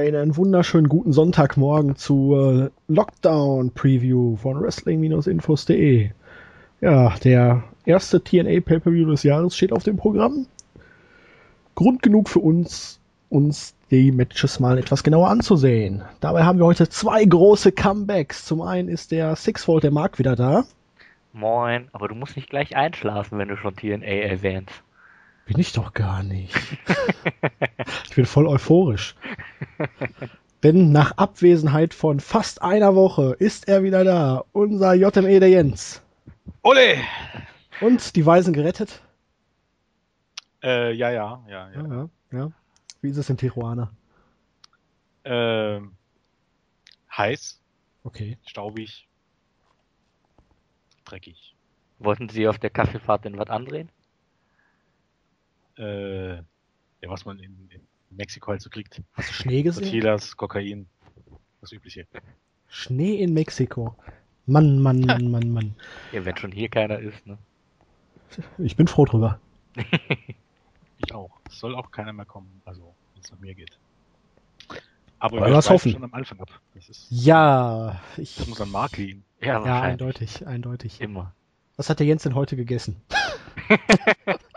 Einen wunderschönen guten Sonntagmorgen zur Lockdown-Preview von Wrestling-Infos.de. Ja, der erste TNA Pay-Per-View des Jahres steht auf dem Programm. Grund genug für uns, uns die Matches mal etwas genauer anzusehen. Dabei haben wir heute zwei große Comebacks. Zum einen ist der Sixfold, der Mark, wieder da. Moin, aber du musst nicht gleich einschlafen, wenn du schon TNA erwähnst. Bin ich doch gar nicht. ich bin voll euphorisch. Denn nach Abwesenheit von fast einer Woche ist er wieder da. Unser JME der Jens. Ole! Und die Weisen gerettet? Äh, ja, ja, ja, ja. ja, ja. Wie ist es in Tijuana? Ähm, heiß. Okay. Staubig. Dreckig. Wollten Sie auf der Kaffeefahrt denn was andrehen? Äh, ja, was man in, in Mexiko halt so kriegt. Hast du Schnee gesehen? Tequilas, Kokain. Das Übliche. Schnee in Mexiko. Mann, Mann, Mann, Mann, Mann. Ja, wenn schon hier keiner ist, ne? Ich bin froh drüber. Ich auch. Es soll auch keiner mehr kommen, also wenn es nach mir geht. Aber Aber wir schweifen hoffen. schon am Anfang ab. Das, ist, Ja, ich. das muss an Mark liegen. Ja, Ja, eindeutig, eindeutig. Immer. Was hat der Jens denn heute gegessen?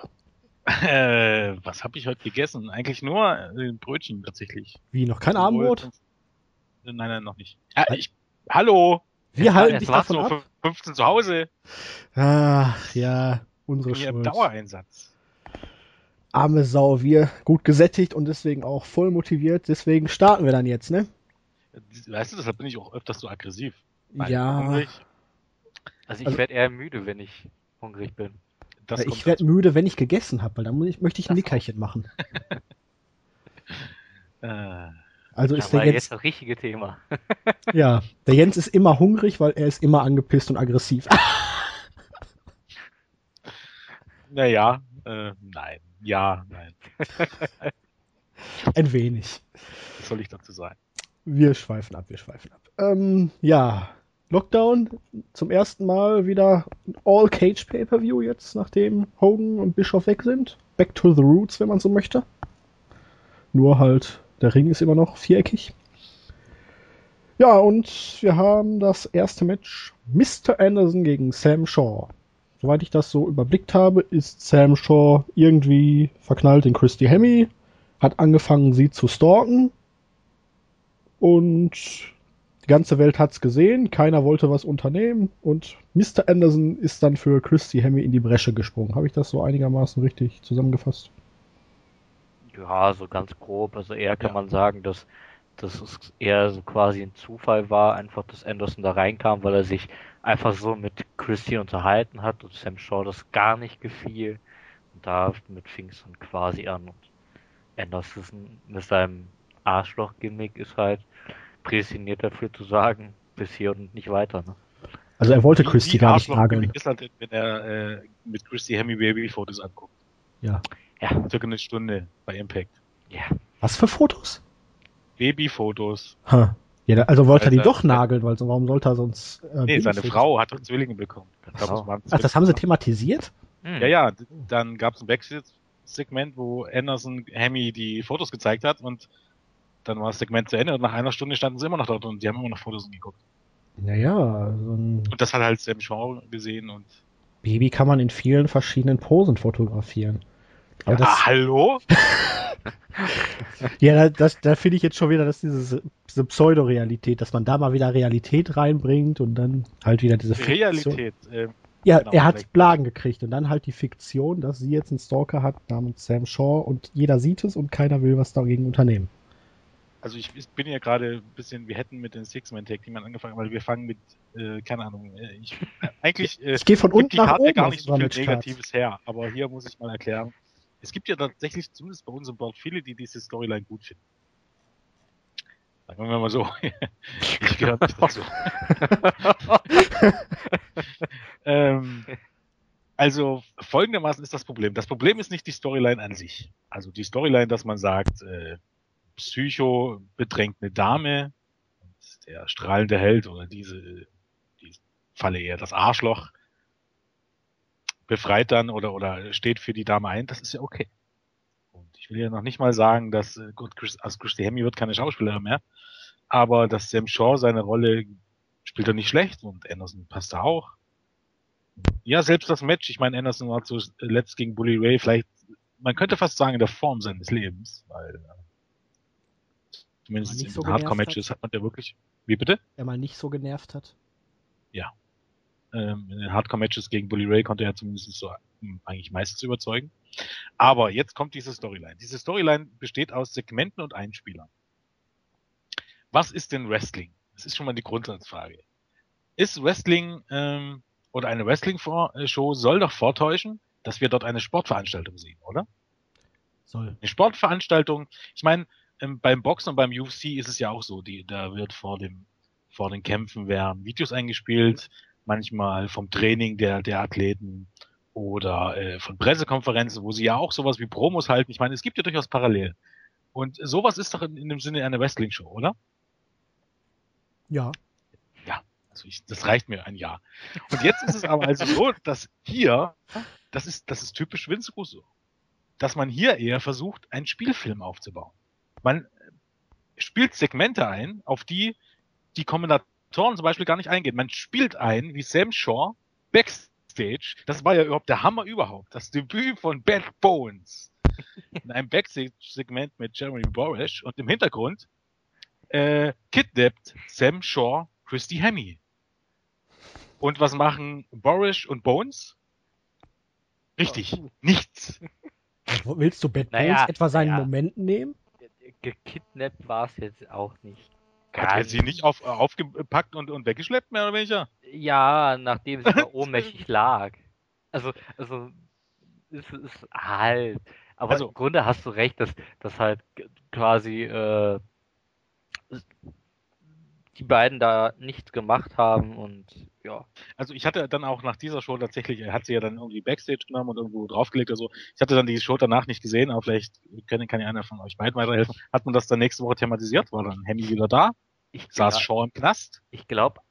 Äh, was habe ich heute gegessen? Eigentlich nur äh, Brötchen tatsächlich. Wie, noch kein Abendbrot? Nein, nein, noch nicht. Ah, ich, hallo! Wir halten dich davon nur ab. 15 zu Hause. Ach, ja, unsere hier im Schuld. Dauereinsatz. Arme Sau, wir gut gesättigt und deswegen auch voll motiviert. Deswegen starten wir dann jetzt, ne? Weißt du, deshalb bin ich auch öfters so aggressiv. Ja, hungrig, Also ich Also- werde eher müde, wenn ich hungrig bin. Das ich werde müde, wenn ich gegessen habe, weil dann muss ich, möchte ich ein Das Nickerchen machen. Äh, Also Das ist war der Jens, jetzt das richtige Thema. ja, der Jens ist immer hungrig, weil er ist immer angepisst und aggressiv. naja, äh, nein. Ja, nein. Ein wenig. Was soll ich dazu sagen? Wir schweifen ab, wir schweifen ab. Ähm, ja, Lockdown zum ersten Mal wieder All Cage Pay-Per-View jetzt, nachdem Hogan und Bischof weg sind. Back to the Roots, wenn man so möchte. Nur halt, der Ring ist immer noch viereckig. Ja, und wir haben das erste Match Mr. Anderson gegen Sam Shaw. Soweit ich das so überblickt habe, ist Sam Shaw irgendwie verknallt in Christy Hemme, hat angefangen, sie zu stalken, und die ganze Welt hat's gesehen, keiner wollte was unternehmen und Mr. Anderson ist dann für Christy Hemme in die Bresche gesprungen. Habe ich das so einigermaßen richtig zusammengefasst? Ja, so ganz grob. Also eher kann Ja. man sagen, dass, dass es eher so quasi ein Zufall war, einfach, dass Anderson da reinkam, weil er sich einfach so mit Christy unterhalten hat und Sam Shaw das gar nicht gefiel. Und damit fing es dann quasi an. Und Anderson mit seinem Arschloch-Gimmick ist halt prädestiniert dafür zu sagen, bis hier und nicht weiter. Ne? Also er wollte wie gar nicht nageln. wenn er äh, mit Christy Hemme Baby-Fotos anguckt. Ja. Ja, Circa eine Stunde bei Impact. ja. Was für Fotos? Baby-Fotos. Ha. Ja, also wollte er die Also, doch nageln, weil so, warum sollte er sonst. Äh, Nee, seine Frau hat doch Zwillinge bekommen. Ich glaub, Ach waren Ach, das haben sie thematisiert? Hm. Ja, ja, dann gab es ein Backstage-Segment, wo Anderson Hemi die Fotos gezeigt hat und dann war das Segment zu Ende und nach einer Stunde standen sie immer noch dort und die haben immer noch Fotos geguckt. Naja, so ein Und das hat halt Sam Shaw gesehen und Baby kann man in vielen verschiedenen Posen fotografieren. Aber das, ah, hallo? Ja, da- das, da finde ich jetzt schon wieder, dass dieses, diese Pseudorealität, dass man da mal wieder Realität reinbringt und dann halt wieder diese Fiktion. Realität. Äh, Ja, Genau, er hat vielleicht. Blagen gekriegt und dann halt die Fiktion, dass sie jetzt einen Stalker hat namens Sam Shaw und jeder sieht es und keiner will was dagegen unternehmen. Also ich, ich bin ja gerade ein bisschen, wir hätten mit den Six-Man-Tag-Team angefangen, weil wir fangen mit, äh, keine Ahnung, äh, ich, äh, eigentlich äh, Ich gehe von gibt unten die nach Karte oben gar nicht so viel. Negatives her, aber hier muss ich mal erklären. Es gibt ja tatsächlich zumindest bei uns im Board viele, die diese Storyline gut finden. Sagen wir mal so. ich gehöre nicht dazu. ähm, also folgendermaßen ist das Problem. Das Problem ist nicht die Storyline an sich. Also die Storyline, dass man sagt, äh, Psycho bedrängt eine Dame, der strahlende Held oder diese, die Falle eher das Arschloch, befreit dann oder, oder steht für die Dame ein, das ist ja okay. Und Ich will ja noch nicht mal sagen, dass äh, gut, Chris, also Christy Hemme wird keine Schauspielerin mehr, aber dass Sam Shaw seine Rolle spielt er nicht schlecht und Anderson passt da auch. Ja, selbst das Match, ich meine, Anderson war zuletzt gegen Bully Ray vielleicht, man könnte fast sagen, in der Form seines Lebens, weil äh, zumindest in so Hardcore-Matches hat. hat man ja wirklich. Wie bitte? Er mal nicht so genervt hat. Ja. Ähm, in den Hardcore-Matches gegen Bully Ray konnte er zumindest so hm, eigentlich meistens überzeugen. Aber jetzt kommt diese Storyline. Diese Storyline besteht aus Segmenten und Einspielern. Was ist denn Wrestling? Das ist schon mal die Grundsatzfrage. Ist Wrestling ähm, oder eine Wrestling-Show soll doch vortäuschen, dass wir dort eine Sportveranstaltung sehen, oder? Soll. Eine Sportveranstaltung. Ich meine, ähm, beim Boxen und beim UFC ist es ja auch so, die, da wird vor dem vor den Kämpfen werden Videos eingespielt, manchmal vom Training der der Athleten oder äh, von Pressekonferenzen, wo sie ja auch sowas wie Promos halten. Ich meine, es gibt ja durchaus parallel. Und sowas ist doch in, in dem Sinne eine Wrestling-Show, oder? Ja. Ja, also ich, das reicht mir ein Jahr. Und jetzt ist es aber also so, dass hier, das ist, das ist typisch Vince Russo, dass man hier eher versucht, einen Spielfilm aufzubauen. Man spielt Segmente ein, auf die die Kommentatoren zum Beispiel gar nicht eingehen. Man spielt ein, wie Sam Shaw Backstage, das war ja überhaupt der Hammer überhaupt, das Debüt von Bad Bones. In einem Backstage-Segment mit Jeremy Borish und im Hintergrund äh, kidnappt Sam Shaw Christy Hemme. Und was machen Boris und Bones? Richtig, oh. nichts. Willst du Bad naja, Bones etwa seinen naja. Moment nehmen? Gekidnappt war es jetzt auch nicht. Hat er sie nicht auf, aufgepackt und, und weggeschleppt, mehr oder weniger? Ja, nachdem sie ohnmächtig lag. Also, also, es ist halt. Aber also, im Grunde hast du recht, dass, dass halt quasi äh, die beiden da nichts gemacht haben und ja. Also ich hatte dann auch nach dieser Show tatsächlich, er hat sie ja dann irgendwie Backstage genommen und irgendwo draufgelegt oder so. Ich hatte dann die Show danach nicht gesehen, aber vielleicht kann, kann ja einer von euch beiden weiterhelfen. Hat man das dann nächste Woche thematisiert? War dann Hemi wieder da? Ich Saß Shaw im Knast? Ich glaube,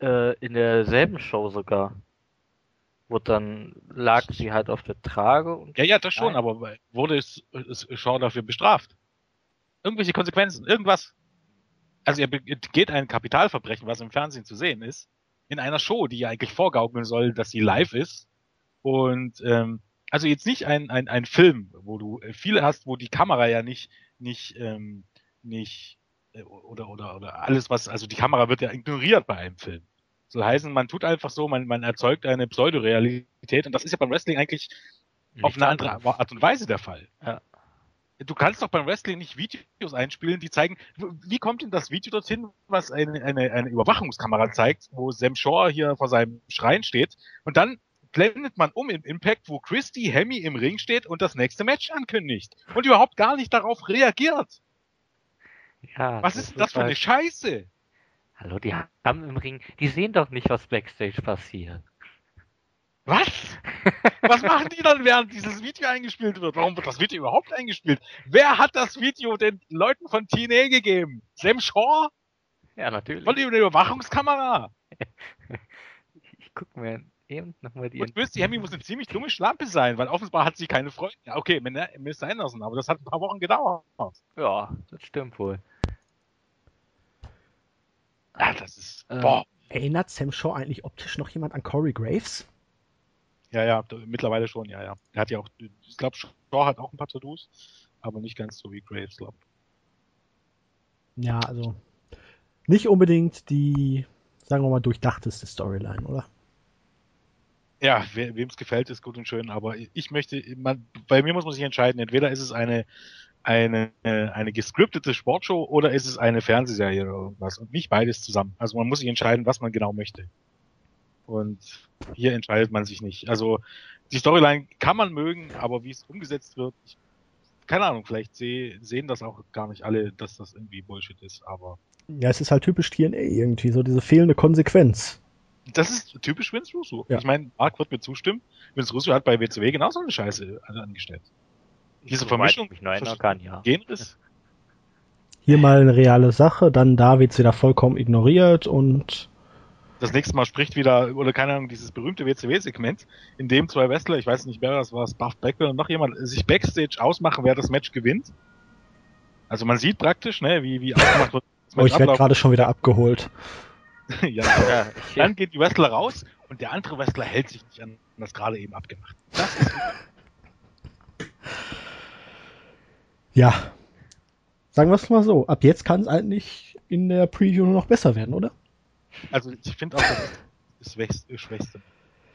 äh, in derselben Show sogar. Wo dann lag sie halt auf der Trage und. Ja, ja, das schon, aber wurde es, es Shaw dafür bestraft? Irgendwelche Konsequenzen, irgendwas also er begeht ein Kapitalverbrechen, was im Fernsehen zu sehen ist, in einer Show, die ja eigentlich vorgaukeln soll, dass sie live ist. Und ähm, also jetzt nicht ein, ein, ein Film, wo du viele hast, wo die Kamera ja nicht, nicht, ähm, nicht äh, oder, oder, oder alles, was, also die Kamera wird ja ignoriert bei einem Film. Soll heißen, man tut einfach so, man, man erzeugt eine Pseudorealität und das ist ja beim Wrestling eigentlich auf eine andere Art und Weise der Fall. Ja du kannst doch beim Wrestling nicht Videos einspielen, die zeigen, wie kommt denn das Video dorthin, was eine, eine, eine Überwachungskamera zeigt, wo Sam Shaw hier vor seinem Schrein steht und dann blendet man um in Impact, wo Christy Hemmy im Ring steht und das nächste Match ankündigt und überhaupt gar nicht darauf reagiert. Ja, was ist das für eine halt Scheiße? Hallo, die haben im Ring, die sehen doch nicht, was Backstage passiert. Was? Was machen die dann, während dieses Video eingespielt wird? Warum wird das Video überhaupt eingespielt? Wer hat das Video den Leuten von TNA gegeben? Sam Shaw? Ja, natürlich. Von eine Überwachungskamera. ich guck mir eben nochmal die. Und Christy Hemmy muss eine ziemlich dumme Schlampe sein, weil offenbar hat sie keine Freunde. Ja, okay, Mr. Anderson, aber das hat ein paar Wochen gedauert. Ja, das stimmt wohl. Ah, das ist. Ähm, boah. Erinnert Sam Shaw eigentlich optisch noch jemand an Corey Graves? Ja, ja, mittlerweile schon, ja, ja. Er hat ja auch, ich glaube, Shaw hat auch ein paar Tattoos, aber nicht ganz so wie Graves, glaube Ja, also nicht unbedingt die, sagen wir mal, durchdachteste Storyline, oder? Ja, wem es gefällt, ist gut und schön, aber ich möchte, man, bei mir muss man sich entscheiden, entweder ist es eine, eine, eine gescriptete Sportshow oder ist es eine Fernsehserie oder irgendwas und nicht beides zusammen. Also man muss sich entscheiden, was man genau möchte. Und hier entscheidet man sich nicht. Also die Storyline kann man mögen, aber wie es umgesetzt wird, ich, keine Ahnung, vielleicht seh, sehen das auch gar nicht alle, dass das irgendwie Bullshit ist, aber. Ja, es ist halt typisch TNA irgendwie, so diese fehlende Konsequenz. Das ist typisch Vince Russo. Ja. Ich meine, Mark wird mir zustimmen. Vince Russo hat bei WCW genauso eine Scheiße angestellt. Diese so Vermischung. Ich noch kann, ja. Genres. Hier mal eine reale Sache, dann da wird's wieder vollkommen ignoriert und das nächste Mal spricht wieder, oder keine Ahnung, dieses berühmte WCW-Segment, in dem zwei Wrestler, ich weiß nicht wer das war, es Buff Bagwell und noch jemand, sich Backstage ausmachen, wer das Match gewinnt. Also man sieht praktisch, ne, wie, wie ausgemacht wird. Oh, ich werde gerade schon wieder abgeholt. ja, ja, dann geht die Wrestler raus und der andere Wrestler hält sich nicht an das gerade eben abgemacht. Das ist ja. Sagen wir es mal so. Ab jetzt kann es eigentlich in der Preview nur noch besser werden, oder? Also ich finde auch, das ist das schwächste, schwächste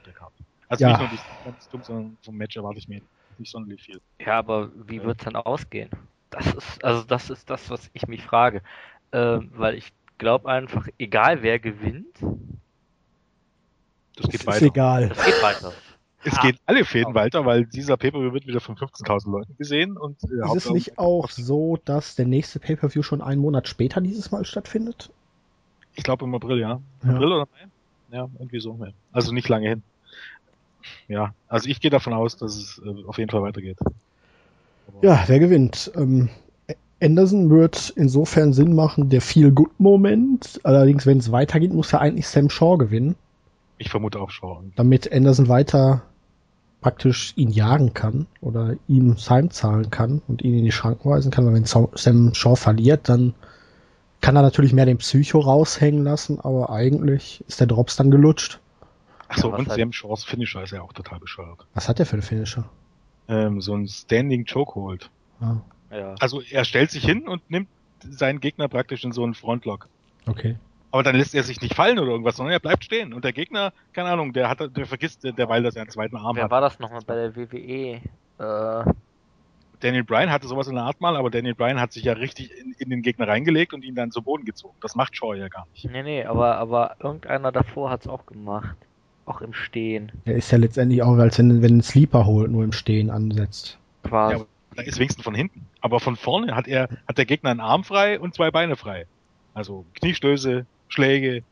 der Karte. Also ja. nicht nur die Leistung, sondern vom Match erwarte ich mir nicht sonderlich viel. Ja, aber wie wird es dann ausgehen? Das ist, also das ist das, was ich mich frage. Äh, weil ich glaube einfach, egal wer gewinnt, das geht ist weiter. egal. Das geht weiter. Es ah, geht alle Fäden weiter, weil dieser Pay-Per-View wird wieder von 15.000 Leuten gesehen und äh, Ist es nicht auch so, dass der nächste Pay-Per-View schon einen Monat später dieses Mal stattfindet? Ich glaube im April, ja. ja. April oder Mai? Ja, irgendwie so. Ja. Also nicht lange hin. Ja, also ich gehe davon aus, dass es äh, auf jeden Fall weitergeht. Aber ja, wer gewinnt? Ähm, Anderson wird insofern Sinn machen, der Feel-Good-Moment. Allerdings, wenn es weitergeht, muss ja eigentlich Sam Shaw gewinnen. Ich vermute auch Shaw. Damit Anderson weiter praktisch ihn jagen kann oder ihm heimzahlen kann und ihn in die Schranken weisen kann. Weil wenn Sam Shaw verliert, dann kann er natürlich mehr den Psycho raushängen lassen, aber eigentlich ist der Drops dann gelutscht. Achso, und Sam Shaws Finisher ist ja auch total bescheuert. Was hat der für einen Finisher? Ähm, so ein Standing Chokehold. Ah. Ja. Also er stellt sich hin und nimmt seinen Gegner praktisch in so einen Frontlock. Okay. Aber dann lässt er sich nicht fallen oder irgendwas, sondern er bleibt stehen. Und der Gegner, keine Ahnung, der hat, der vergisst derweil, dass er einen zweiten Arm Wer hat. Wer war das nochmal bei der WWE? Äh, Daniel Bryan hatte sowas in der Art mal, aber Daniel Bryan hat sich ja richtig in, in, den Gegner reingelegt und ihn dann zu Boden gezogen. Das macht Shaw ja gar nicht. Nee, nee, aber, aber irgendeiner davor hat es auch gemacht. Auch im Stehen. Er ist ja letztendlich auch, als wenn, wenn ein Sleeper holt, nur im Stehen ansetzt. Quasi. Ja, da ist wenigstens von hinten. Aber von vorne hat er, hat der Gegner einen Arm frei und zwei Beine frei. Also Kniestöße, Schläge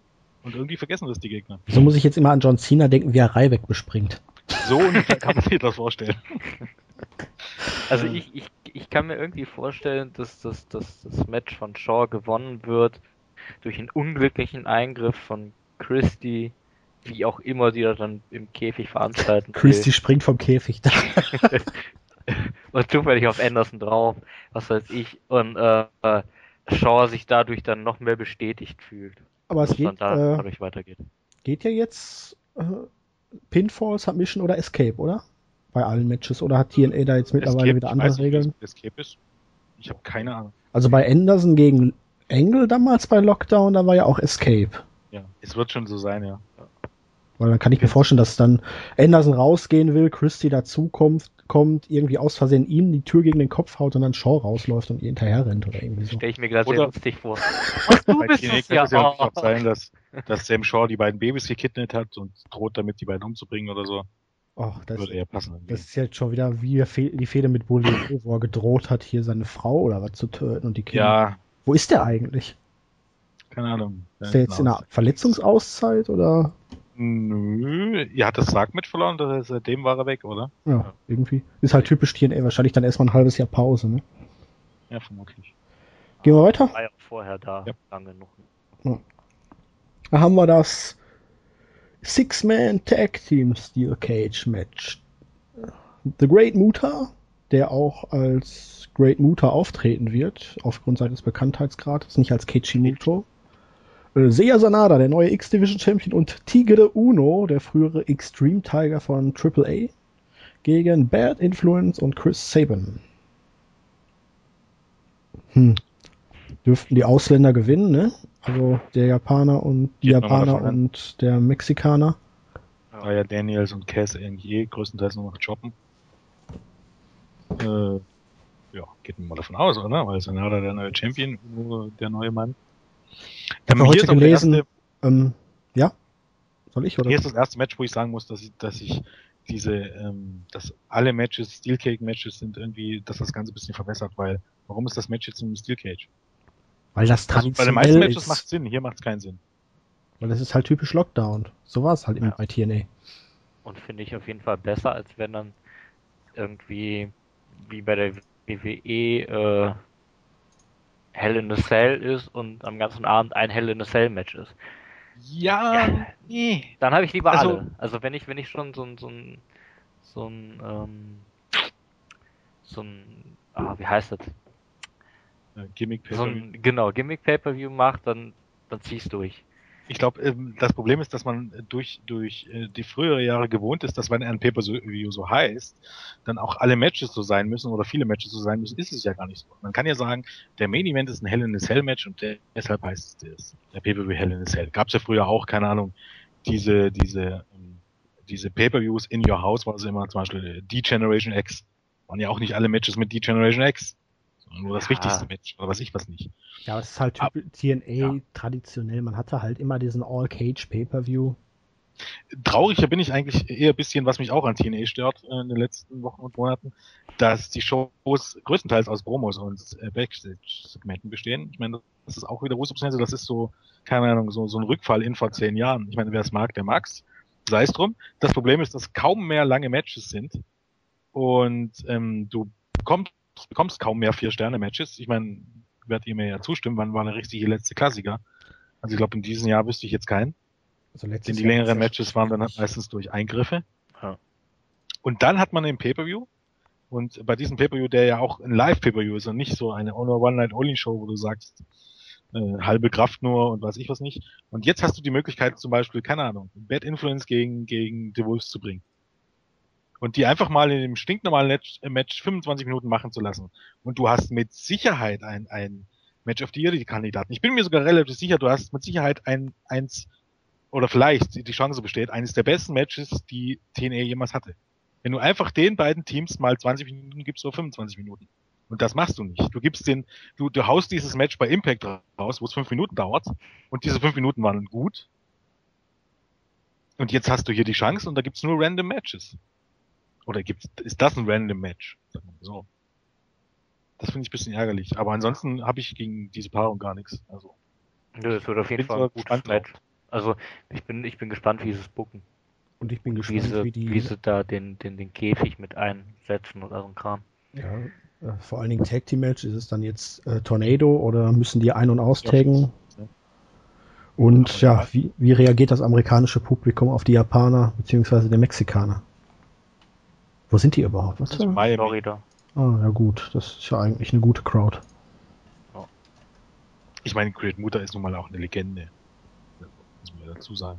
und irgendwie vergessen das die Gegner. So muss ich jetzt immer an John Cena denken, wie er Reibeck bespringt. So ungefähr kann man sich das vorstellen. Also ich, ich, ich kann mir irgendwie vorstellen, dass das, dass das Match von Shaw gewonnen wird durch einen unglücklichen Eingriff von Christie, wie auch immer die da dann im Käfig veranstalten. Christie will. springt vom Käfig da. und zufällig auf Anderson drauf, was weiß ich. Und äh, Shaw sich dadurch dann noch mehr bestätigt fühlt. Aber es geht, da, äh. Geht ja jetzt äh, Pinfall, Submission oder Escape, oder? Bei allen Matches oder hat TNA da jetzt mittlerweile Escape, wieder andere Regeln? Escape ist. Ich habe keine Ahnung. Also bei Anderson gegen Engel damals bei Lockdown, da war ja auch Escape. Ja, es wird schon so sein, ja. Weil dann kann ich mir vorstellen, dass dann Anderson rausgehen will, Christy dazukommt, kommt, irgendwie aus Versehen ihm die Tür gegen den Kopf haut und dann Shaw rausläuft und ihr hinterher rennt oder irgendwie so. Stell ich mir gerade sehr lustig vor. Ach, du bist es ja. Es ja auch sein, dass, dass Sam Shaw die beiden Babys gekidnet hat und droht damit, die beiden umzubringen oder so. Och, das, Würde eher passen. Das ist jetzt schon wieder wie die Fehde mit Bully, wo er gedroht hat, hier seine Frau oder was zu töten und die Kinder. Ja. Wo ist der eigentlich? Keine Ahnung. Ist der jetzt in einer Verletzungsauszeit oder? Nö, ihr hat das Sargmatch verloren, seitdem war er weg, oder? Ja, irgendwie. Ist halt typisch TNA, wahrscheinlich dann erstmal ein halbes Jahr Pause, ne? Ja, vermutlich. Gehen wir weiter? War ja vorher da, ja. lange noch. Ja. Da haben wir das Six-Man Tag Team Steel Cage Match. The Great Muta, der auch als Great Muta auftreten wird, aufgrund seines Bekanntheitsgrades, nicht als Keiichi Muto. Äh, Seiya Sanada, der neue X-Division Champion und Tigre Uno, der frühere Extreme Tiger von AAA, gegen Bad Influence und Chris Sabin. Hm. Dürften die Ausländer gewinnen, ne? Also der Japaner und die Geht Japaner und der Mexikaner. Ja, ja, Daniels und Cass eigentlich eh größtenteils nur noch shoppen. Äh, ja, geht man mal davon aus, oder? Weil Sanada der neue Champion, der neue Mann. Ich habe heute gelesen, erste, ähm, ja? Soll ich, oder? Hier ist das erste Match, wo ich sagen muss, dass ich, dass ich diese, ähm, dass alle Matches Steel Cage Matches sind irgendwie, dass das Ganze ein bisschen verbessert, weil warum ist das Match jetzt im Steel Cage? Weil das traditionell also bei den meisten Matches macht Sinn, hier macht es keinen Sinn. Weil das ist halt typisch Lockdown. So war es halt ja. immer bei TNA. Und finde ich auf jeden Fall besser, als wenn dann irgendwie wie bei der WWE äh, Hell in a Cell ist und am ganzen Abend ein Hell in a Cell Match ist. Ja, nee. Dann habe ich lieber Also- alle. Also wenn ich, wenn ich schon so ein, so ein, so ein, ähm, so ein, ah, wie heißt das? Äh, Gimmick So ein, genau, Gimmick Pay-Per-View macht, dann, dann zieh's durch. Ich glaube, ähm, das Problem ist, dass man durch, durch äh, die frühere Jahre gewohnt ist, dass wenn ein Pay-Per-View so heißt, dann auch alle Matches so sein müssen oder viele Matches so sein müssen, ist es ja gar nicht so. Man kann ja sagen, der Main Event ist ein Hell in a Cell Match und der, deshalb heißt es das. Der Pay-Per-View Hell in a Cell. Gab's ja früher auch, keine Ahnung, diese, diese, ähm, diese Pay-Per-Views in Your House war es immer zum Beispiel äh, D-Generation X. Waren ja auch nicht alle Matches mit D-Generation X. Nur das Ja. wichtigste Match oder was ich was nicht. Ja, aber es ist halt Ab- typ- TNA ja. traditionell. Man hatte halt immer diesen All-Cage Pay-Per-View. Trauriger bin ich eigentlich eher ein bisschen, was mich auch an TNA stört äh, in den letzten Wochen und Monaten, dass die Shows größtenteils aus Promos und äh, Backstage-Segmenten bestehen. Ich meine, das ist auch wieder Russo-Prozesse, das ist so, keine Ahnung, so, so ein Rückfall in vor zehn Jahren. Ich meine, wer es mag, der mag's. Sei es drum. Das Problem ist, dass kaum mehr lange Matches sind und ähm, du bekommst, bekommst kaum mehr Vier-Sterne-Matches. Ich meine, werdet ihr mir ja zustimmen, wann war der richtige letzte Klassiker? Also ich glaube, in diesem Jahr wüsste ich jetzt keinen. Also letztes Denn die längeren Matches waren dann meistens durch Eingriffe. Ja. Und dann hat man den Pay-Per-View. Und bei diesem Pay-Per-View, der ja auch ein Live-Pay-Per-View ist und nicht so eine One-Night-Only-Show, wo du sagst, äh, halbe Kraft nur und weiß ich was nicht. Und jetzt hast du die Möglichkeit zum Beispiel, keine Ahnung, Bad Influence gegen, gegen The Wolves zu bringen. Und die einfach mal in dem stinknormalen Match, äh, Match 25 Minuten machen zu lassen. Und du hast mit Sicherheit ein, ein Match of the Year, die Kandidaten. Ich bin mir sogar relativ sicher, du hast mit Sicherheit ein, eins, oder vielleicht die Chance besteht, eines der besten Matches, die TNA jemals hatte. Wenn du einfach den beiden Teams mal 20 Minuten gibst oder 25 Minuten. Und das machst du nicht. Du gibst den, du, du haust dieses Match bei Impact raus, wo es fünf Minuten dauert. Und diese fünf Minuten waren gut. Und jetzt hast du hier die Chance und da gibt's nur random Matches. Oder gibt's, ist das ein random Match? Sagen wir mal so. Das finde ich ein bisschen ärgerlich. Aber ansonsten habe ich gegen diese Paarung gar nichts. Also, Nö, Das wird auf jeden Fall ein gutes Match. Also ich bin, ich bin gespannt, wie sie es bucken. Und ich bin Wie gespannt, sie, wie die. wie sie da den, den, den Käfig mit einsetzen oder so ein Kram. Ja, äh, vor allen Dingen Tag Team Match. Ist es dann jetzt äh, Tornado oder müssen die ein- und austaggen? Ja. Und ja, ja. wie, wie reagiert das amerikanische Publikum auf die Japaner beziehungsweise die Mexikaner? Wo sind die überhaupt? Was? das ist Miami. Florida. Ah, ja gut, das ist ja eigentlich eine gute Crowd. Ich meine, Great Mutter ist nun mal auch eine Legende. Muss man ja dazu sagen.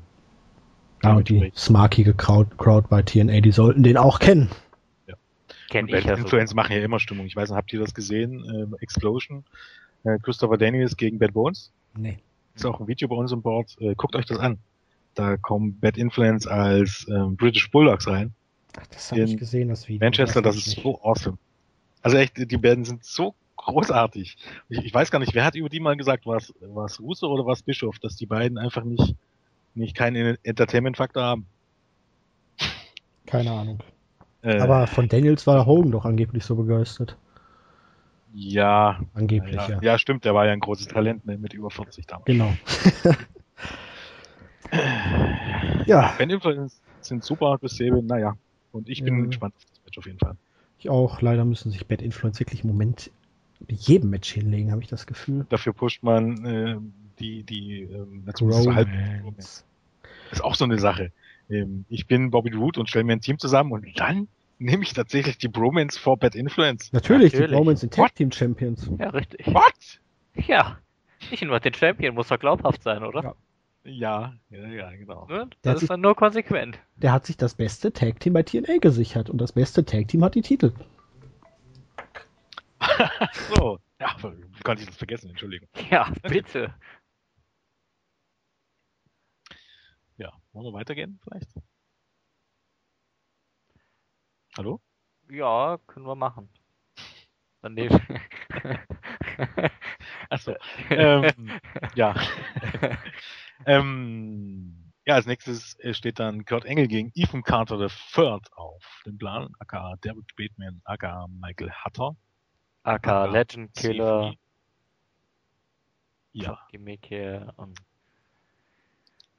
Ja, und die smarkige Crowd, Crowd bei TNA, die sollten den auch kennen. Kenn Bad ich ja so. Influence machen ja immer Stimmung. Ich weiß nicht, habt ihr das gesehen? Ähm, Explosion. Äh, Christopher Daniels gegen Bad Bones. Nee. Ist auch ein Video bei uns im Board. Äh, guckt euch das an. Da kommen Bad Influence als ähm, British Bulldogs rein. Ach, das habe ich gesehen, das Video. Manchester, das ich ist nicht. so awesome. Also echt, die beiden sind so großartig. Ich, ich weiß gar nicht, wer hat über die mal gesagt, was was Russo oder was Bischof, dass die beiden einfach nicht nicht keinen Entertainment-Faktor haben. Keine Ahnung. Äh, Aber von Daniels war Hogan doch angeblich so begeistert. ja, Angeblich, ja, ja. ja, stimmt, der war ja ein großes Talent ne, mit über 40 damals. Genau. ja, Ben Influence sind super, bis Sebe, naja. Und ich bin Ja. gespannt auf das Match auf jeden Fall. ich auch. Leider müssen sich Bad Influence wirklich im Moment bei jedem Match hinlegen, habe ich das Gefühl. Dafür pusht man äh, die, die, ähm, Romance. Das ist auch so eine Sache. Ähm, ich bin Bobby Root und stelle mir ein Team zusammen und dann nehme ich tatsächlich die Bromance vor Bad Influence. Natürlich, Natürlich. die Romans sind Tag Team Champions. Ja, richtig. What? Ja. Nicht nur den Champion muss doch glaubhaft sein, oder? Ja. Ja, ja, ja, genau. Ne? Das sich- ist dann nur konsequent. Der hat sich das beste Tag Team bei TNA gesichert und das beste Tag Team hat die Titel. So, ja, wie konnte ich das vergessen? Entschuldigung. Ja, bitte. Ja, wollen wir weitergehen vielleicht? Hallo? Ja, können wir machen. Dann nehmen Achso. ähm, ja. ähm, ja, als nächstes äh, steht dann Kurt Engel gegen Ethan Carter III auf dem Plan, aka David Bateman, aka Michael Hutter. AK aka Legend Killer. Ja. Gimmick hier und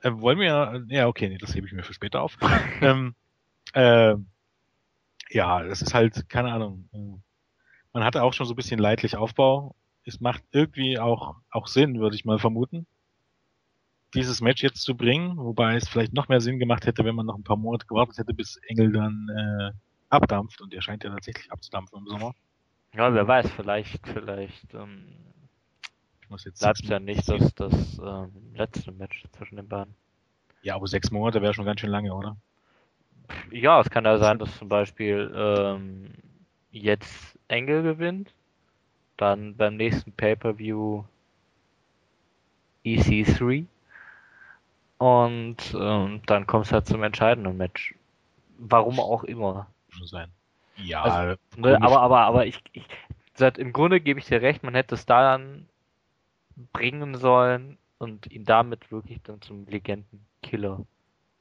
Äh, wollen wir, ja, okay, nee, das hebe ich mir für später auf. ähm, äh, ja, das ist halt, keine Ahnung. äh, Man hatte auch schon so ein bisschen leidlich Aufbau. Es macht irgendwie auch, auch Sinn, würde ich mal vermuten. dieses Match jetzt zu bringen, wobei es vielleicht noch mehr Sinn gemacht hätte, wenn man noch ein paar Monate gewartet hätte, bis Engel dann äh, abdampft und er scheint ja tatsächlich abzudampfen im Sommer. Ja, wer weiß, vielleicht, vielleicht ähm, bleibt es ja nicht das, das ähm, letzte Match zwischen den beiden. Ja, aber sechs Monate wäre schon ganz schön lange, oder? Ja, es kann ja sein, dass zum Beispiel ähm, jetzt Engel gewinnt, dann beim nächsten Pay-Per-View EC3 und ähm, dann kommt es halt zum entscheidenden Match. Warum auch immer. Schon sein. Ja, also, ne, aber, aber, aber ich, ich seit, im Grunde gebe ich dir recht, man hätte es da dann bringen sollen und ihn damit wirklich dann zum Legendenkiller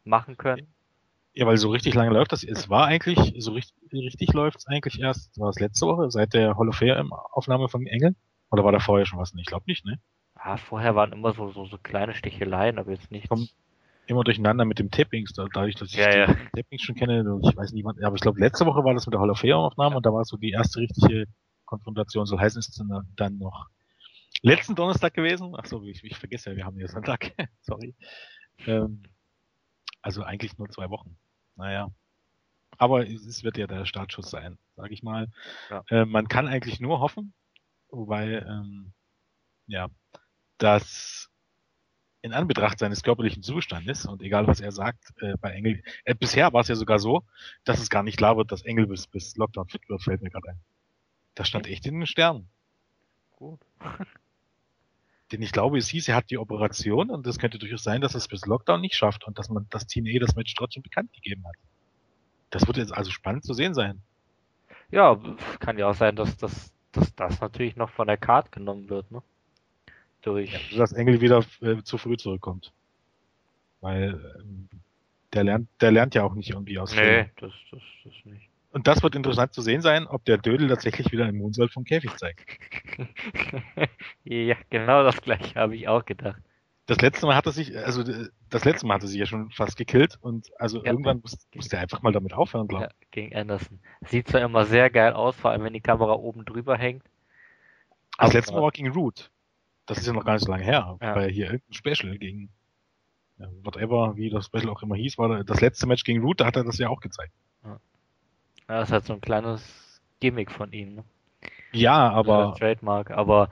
machen können. Ja, weil so richtig lange läuft das. Es war eigentlich, so richtig, richtig läuft es eigentlich erst, war es letzte Woche, seit der Hall of Fame Aufnahme von Engel? Oder war da vorher schon was? Ich glaube nicht, ne? Ja, vorher waren immer so, so, so kleine Sticheleien, aber jetzt nicht. Kommt immer durcheinander mit dem Tappings, dadurch, dass ich ja, ja. Tappings schon kenne, ich weiß nicht, aber ich glaube, letzte Woche war das mit der Hall of Fame Aufnahme ja. und da war so die erste richtige Konfrontation, soll heißen, ist dann, noch letzten Donnerstag gewesen. Ach so, ich, ich vergesse ja, wir haben hier Sonntag. Sorry. Ähm, also eigentlich nur zwei Wochen. Naja. Aber es wird ja der Startschuss sein, sage ich mal. Ja. Äh, man kann eigentlich nur hoffen, wobei, ähm, ja, dass in Anbetracht seines körperlichen Zustandes und egal was er sagt, äh, bei Engel, äh, bisher war es ja sogar so, dass es gar nicht klar wird, dass Engel bis, bis Lockdown fit wird, fällt mir gerade ein. Das stand echt in den Sternen. Gut. Denn ich glaube, es hieß, er hat die Operation und es könnte durchaus sein, dass er es bis Lockdown nicht schafft und dass man das TNA das Match trotzdem bekannt gegeben hat. Das wird jetzt also spannend zu sehen sein. Ja, kann ja auch sein, dass das, dass das natürlich noch von der Card genommen wird, ne? Durch. Ja, dass Engel wieder äh, zu früh zurückkommt. Weil ähm, der lernt, der lernt ja auch nicht irgendwie aus. Nee, das, das, das nicht. Und das wird interessant zu sehen sein, ob der Dödel tatsächlich wieder im Moonsault vom Käfig zeigt. ja, genau das gleiche habe ich auch gedacht. Das letzte Mal hat er sich, also das letzte Mal hat er sich ja schon fast gekillt und also ja, irgendwann muss, muss der einfach mal damit aufhören, glaube ich. Ja, gegen Anderson. Sieht zwar immer sehr geil aus, vor allem wenn die Kamera oben drüber hängt. Das letzte Mal war gegen Root. Das ist ja noch gar nicht so lange her, ja. weil hier irgendein Special gegen whatever, wie das Special auch immer hieß, war das letzte Match gegen Root, da hat er das ja auch gezeigt. Ja. Ja, das ist halt so ein kleines Gimmick von ihm. Ne? Ja, aber. Trademark, aber.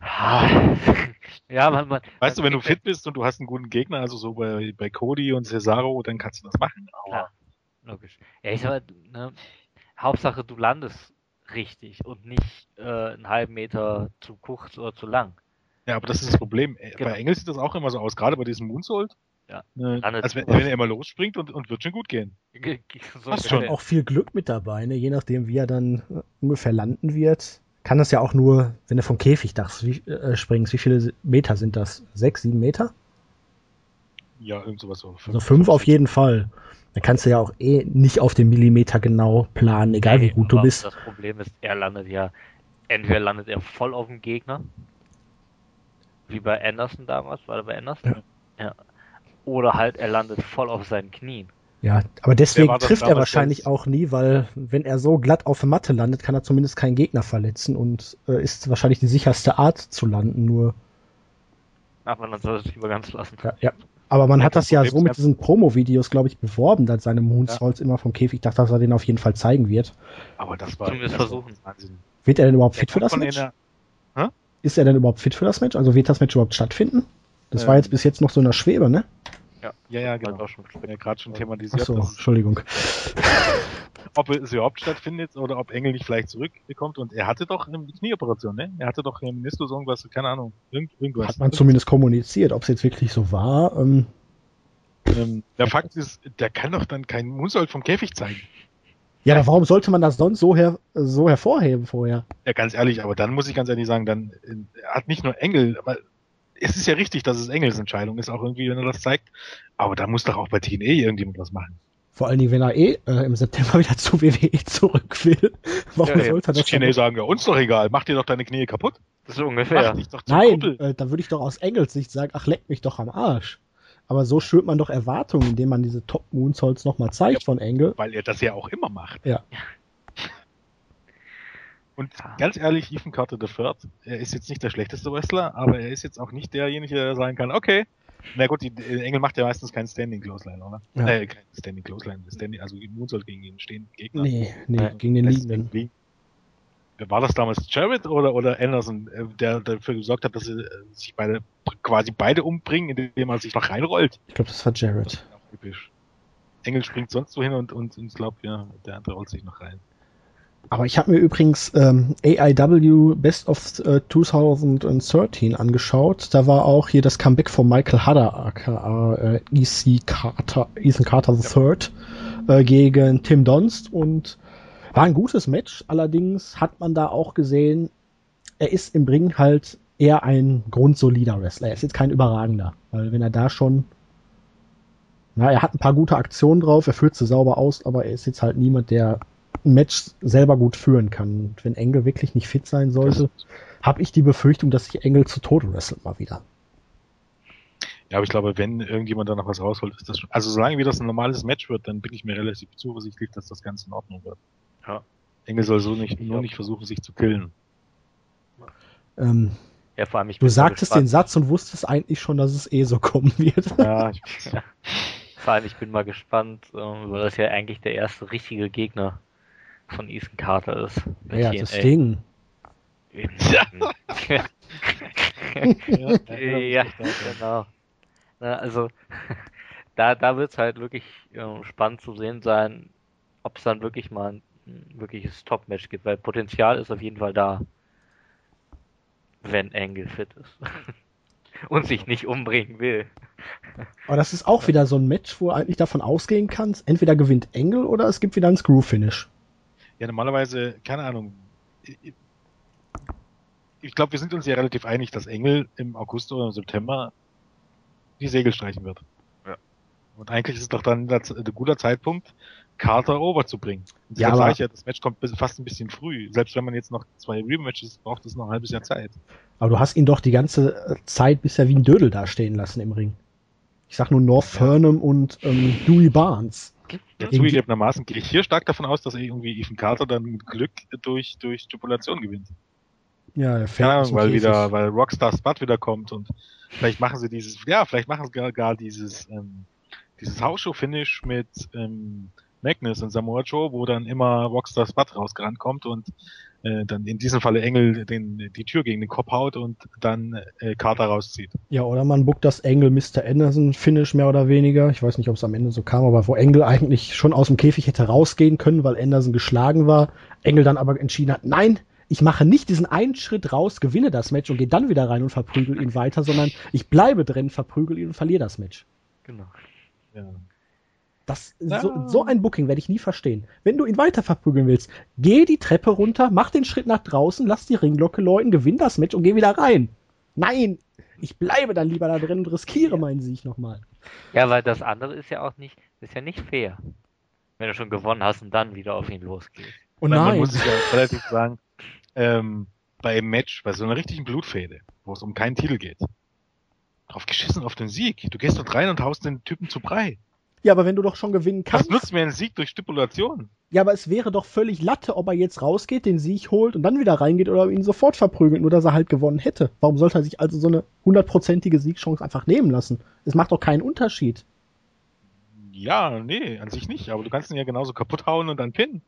ja, man, man, weißt du, wenn du fit bist und du hast einen guten Gegner, also so bei, bei Cody und Cesaro, dann kannst du das machen. Aber Klar, logisch. Ja, ich sag ne, Hauptsache du landest richtig und nicht äh, einen halben Meter zu kurz oder zu lang. Ja, aber das ist das Problem. Genau. Bei Engel sieht das auch immer so aus, gerade bei diesem Moonsault. Ja. Äh, als wenn, wenn, er immer losspringt und, und wird schon gut gehen. So Hast schon auch viel Glück mit dabei, ne? je nachdem, wie er dann äh, ungefähr landen wird. Kann das ja auch nur, wenn du vom Käfigdach äh, springst, wie viele Meter sind das? Sechs, sieben Meter? Ja, irgend sowas so. Fünf, also fünf auf jeden Fall. Da kannst du ja auch eh nicht auf den Millimeter genau planen, egal nee, wie gut du bist. Das Problem ist, er landet ja, entweder landet er voll auf dem Gegner, wie bei Anderson damals, war er bei Anderson? Ja. ja oder halt er landet voll auf seinen Knien. Ja, aber deswegen trifft er wahrscheinlich auch nie, weil wenn er so glatt auf der Matte landet, kann er zumindest keinen Gegner verletzen und äh, ist wahrscheinlich die sicherste Art zu landen, nur. Aber dann soll es lieber ganz lassen. Ja, ja. Aber man ja, hat das ja so mit diesen Promo-Videos, glaube ich, beworben, dass seine Moonsaults ja. immer vom Käfig. Ich dachte, dass er den auf jeden Fall zeigen wird. Aber das war. Zumindest versuchen. Wahnsinn. Wird er denn überhaupt fit für das Match? Ist er denn überhaupt fit für das Match? Also wird das Match überhaupt stattfinden? Das ähm, war jetzt bis jetzt noch so in der Schwebe, ne? Ja, ja, ja genau. Auch schon, ja gerade schon thematisiert. Ach so, Entschuldigung. ob es überhaupt stattfindet oder ob Engel nicht vielleicht zurückkommt. Und er hatte doch eine Knieoperation, ne? Er hatte doch im Meniskus irgendwas, keine Ahnung, irgend, irgendwas. Hat man zumindest kommuniziert, ob es jetzt wirklich so war. Ähm, ähm, der Fakt ist, der kann doch dann keinen Moonsault vom Käfig zeigen. Ja, warum sollte man das sonst so, her so hervorheben vorher? Ja, ganz ehrlich, aber dann muss ich ganz ehrlich sagen, dann äh, hat nicht nur Engel, aber es ist ja richtig, dass es Engels Entscheidung ist, auch irgendwie, wenn er das zeigt. Aber da muss doch auch bei TNA irgendjemand was machen. Vor allen Dingen, wenn er eh äh, im September wieder zu WWE zurück will. Warum ja, sollte er das TNA sagen, ja, uns doch egal, mach dir doch deine Knie kaputt. Das ist ungefähr. Nein, äh, da würde ich doch aus Engels Sicht sagen, ach, leck mich doch am Arsch. Aber so schürt man doch Erwartungen, indem man diese Top Moonsaults nochmal zeigt ja, von Engel. Weil er das ja auch immer macht. Ja. Und ganz ehrlich, Ethan Carter III, er ist jetzt nicht der schlechteste Wrestler, aber er ist jetzt auch nicht derjenige, der sagen kann, okay, na gut, die, die Engel macht ja meistens keinen Standing Clothesline, oder? Ja. Äh, kein Standing Clothesline, Standing, also Moonsault gegen den stehenden Gegner. Nee, nee, Ja. gegen den Liegenden. War das damals Jarrett oder, oder Anderson, äh, der dafür gesorgt hat, dass sie äh, sich beide quasi beide umbringen, indem er sich noch reinrollt? Ich glaube, das war Jared. Auch typisch. Engel springt sonst wohin und, und, und ich glaube, ja, der andere rollt sich noch rein. Aber ich habe mir übrigens ähm, AIW Best of äh, 2013 angeschaut. Da war auch hier das Comeback von Michael Hadder, aka äh, EC Carter, Ethan Carter III, äh, gegen Tim Donst und war ein gutes Match. Allerdings hat man da auch gesehen, er ist im Ring halt eher ein grundsolider Wrestler. Er ist jetzt kein überragender, weil wenn er da schon na, er hat ein paar gute Aktionen drauf, er führt sie sauber aus, aber er ist jetzt halt niemand, der ein Match selber gut führen kann. Und wenn Engel wirklich nicht fit sein sollte, habe ich die Befürchtung, dass sich Engel zu Tode wrestelt mal wieder. Ja, aber ich glaube, wenn irgendjemand da noch was rausholt, ist das schon. Also solange wie das ein normales Match wird, dann bin ich mir relativ zuversichtlich, dass das Ganze in Ordnung wird. Ja. Engel soll so nicht, Ich nur nicht versuchen, sich zu killen. Ähm, Ja, vor allem, ich du sagtest den. Satz und wusstest eigentlich schon, dass es eh so kommen wird. Ja, ich, Vor allem, ich bin mal gespannt, ähm, weil das ja eigentlich der erste richtige Gegner von Ethan Carter ist. ja, TNA. das Ding. ja, ja, ja, genau. Na, also, da, da wird es halt wirklich ähm, spannend zu sehen sein, ob es dann wirklich mal ein, ein wirkliches Top-Match gibt, weil Potenzial ist auf jeden Fall da, wenn Angle fit ist. Und sich nicht umbringen will. Aber das ist auch wieder so ein Match, wo du eigentlich davon ausgehen kannst, entweder gewinnt Engel oder es gibt wieder ein Screw-Finish. Ja, normalerweise, keine Ahnung. Ich- glaube, wir sind uns ja relativ einig, dass Engel im August oder im September die Segel streichen wird. Ja. Und eigentlich ist es doch dann ein guter Zeitpunkt, Carter over zu bringen. Und Ja, aber- sage ich ja, das Match kommt fast ein bisschen früh. Selbst wenn man jetzt noch zwei Rematches braucht, es noch ein halbes Jahr Zeit. Aber du hast ihn doch die ganze Zeit bisher wie ein Dödel dastehen lassen im Ring. Ich sag nur North. Furnham und ähm, Dewey Barnes. Zugegebenermaßen gehe ich hier stark davon aus, dass irgendwie Ethan Carter dann mit Glück durch, durch Stipulation gewinnt. Ja, er Keine aus Ahnung, weil wieder, weil Rockstar Spud wieder kommt und vielleicht machen sie dieses, ja, vielleicht machen sie gar, gar dieses, ähm, dieses Hausshow-Finish mit ähm, Magnus und Samoa Joe, wo dann immer Rockstar Spud rausgerannt kommt und äh, dann in diesem Falle Engel den, die Tür gegen den Kopf haut und dann äh, Carter rauszieht. Ja, oder man bookt das Engel Mr. Anderson Finish mehr oder weniger. Ich weiß nicht, ob es am Ende so kam, aber wo Engel eigentlich schon aus dem Käfig hätte rausgehen können, weil Anderson geschlagen war. Engel dann aber entschieden hat, nein, ich mache nicht diesen einen Schritt raus, gewinne das Match und gehe dann wieder rein und verprügel ihn weiter, sondern ich bleibe drin, verprügel ihn und verliere das Match. Genau. Ja. Das, Ja. so, so ein Booking werde ich nie verstehen. Wenn du ihn weiter verprügeln willst, geh die Treppe runter, mach den Schritt nach draußen, lass die Ringglocke läuten, gewinn das Match und geh wieder rein. Nein, ich bleibe dann lieber da drin und riskiere meinen Sieg nochmal. Ja, weil das andere ist ja auch nicht, ist ja nicht fair. Wenn du schon gewonnen hast und dann wieder auf ihn losgehst. Und Man- Man muss ja relativ sagen, ähm, bei einem Match, bei so einer richtigen Blutfäde, wo es um keinen Titel geht, drauf geschissen auf den Sieg. Du gehst dort rein und haust den Typen zu Brei. Ja, aber wenn du doch schon gewinnen Was kannst, nutzt mir ein Sieg durch Stipulation? ja, aber es wäre doch völlig Latte, ob er jetzt rausgeht, den Sieg holt und dann wieder reingeht oder ihn sofort verprügelt, nur dass er halt gewonnen hätte. Warum sollte er sich also so eine hundertprozentige Siegchance einfach nehmen lassen? Es macht doch keinen Unterschied. Ja, nee, an sich nicht. Aber du kannst ihn ja genauso kaputt hauen und dann pinnen.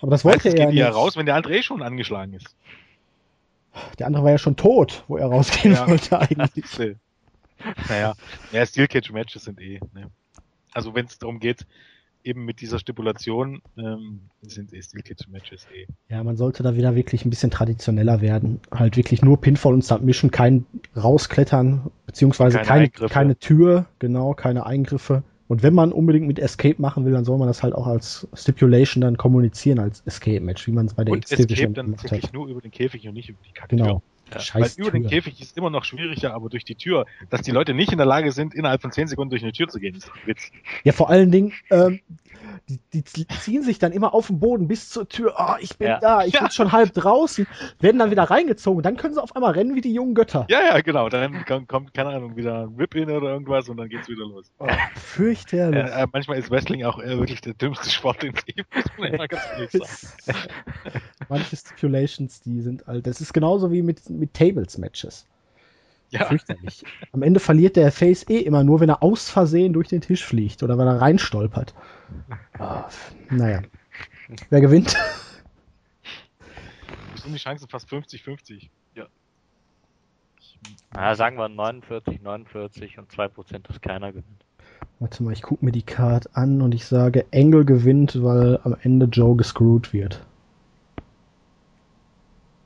Aber das Meistens wollte er geht die ja ja nicht. raus, wenn der andere eh schon angeschlagen ist. Der andere war ja schon tot, wo er rausgehen Ja. wollte eigentlich. Naja, ja, Steel Cage Matches sind eh. Ne? Also wenn es darum geht, eben mit dieser Stipulation, ähm, sind eh Steel Cage Matches eh. Ja, man sollte da wieder wirklich ein bisschen traditioneller werden. Halt wirklich nur Pinfall und Submission, kein rausklettern, beziehungsweise Keine keine, keine Tür, genau, keine Eingriffe. Und wenn man unbedingt mit Escape machen will, dann soll man das halt auch als Stipulation dann kommunizieren, als Escape-Match, wie man es bei der Und Escape dann hat. nur über den Käfig und nicht über die Kacke. Genau. Weil Scheiß über den. Käfig ist immer noch schwieriger, aber durch die Tür, dass die Leute nicht in der Lage sind, innerhalb von 10 Sekunden durch eine Tür zu gehen, ist ein Witz. Ja, vor allen Dingen, ähm, die, die ziehen sich dann immer auf den Boden bis zur Tür. Ah, ich bin Ja. da, ich Ja. bin schon halb draußen, werden dann wieder reingezogen. Dann können sie auf einmal rennen wie die jungen Götter. Ja, ja, genau. Dann kommt, kommt keine Ahnung, wieder ein Whip-In oder irgendwas und dann geht's wieder los. Oh, fürchterlich. Äh, äh, manchmal ist Wrestling auch äh, wirklich der dümmste Sport, den es gibt. muss man immer ganz ehrlich sagen. Manche Stipulations, die sind alt. Das ist genauso wie mit, mit Tables-Matches. Ja, Fürchterlich. Am Ende verliert der Face eh immer nur, wenn er aus Versehen durch den Tisch fliegt oder wenn er reinstolpert. Ah, naja. Wer gewinnt? sind die Chancen fast 50-50. Ja. Na, sagen wir 49, 49 und 2%, dass keiner gewinnt. Warte mal, ich gucke mir die Card an und ich sage, Engel gewinnt, weil am Ende Joe gescrewt wird.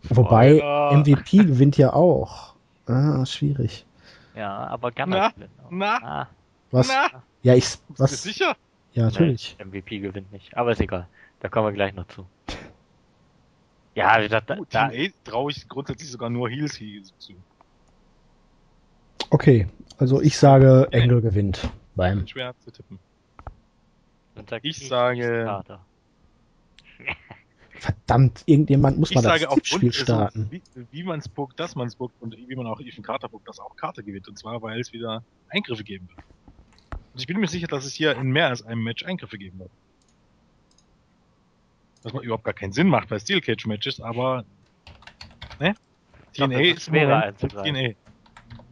Wobei Spoiler. MVP gewinnt ja auch. Ah, schwierig. Ja, aber Na, Gunner gewinnt auch. na, Ah, Was? na, Ja, ich. bist du Was? sicher? Ja, natürlich. Nee, MVP gewinnt nicht. Aber ist egal. Da kommen wir gleich noch zu. Ja, wie gesagt, da, da, Team A traue ich grundsätzlich sogar nur Heels hier zu. Okay, also ich sage, Engel gewinnt. Beim. Schwer zu tippen. ich sage-. Verdammt, irgendjemand muss Ich mal sage das Tippspiel also, starten. wie, wie man es bookt, dass man es bookt und wie man auch Ethan Carter bookt, dass auch Carter gewinnt. Und zwar, weil es wieder Eingriffe geben wird. Und ich bin mir sicher, dass es hier in mehr als einem Match Eingriffe geben wird. Was man überhaupt gar keinen Sinn macht bei Steel Cage Matches, aber ne? glaub, TNA das ist schwerer. TNA.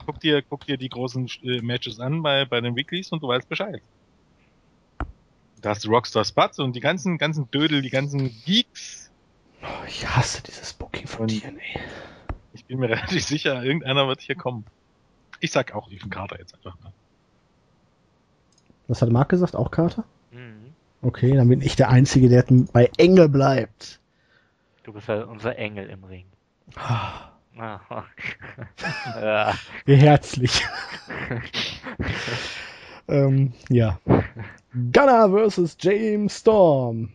Guck dir, guck dir die großen äh, Matches an bei, bei den Weeklies und du weißt Bescheid. Da hast du Rockstar Spud und die ganzen, ganzen Dödel, die ganzen Geeks. Oh, ich hasse dieses Booking von Und- TNA. Ich bin mir relativ sicher, irgendeiner wird hier kommen. Ich sag auch Ethan Carter jetzt einfach mal. Was hat Marc gesagt? Auch Karte? Mhm. Okay, dann bin ich der Einzige, der bei Engel bleibt. Du bist ja unser Engel im Ring. Ah, Ah. ja. Wie herzlich. ähm, ja. Gunner vs. James Storm.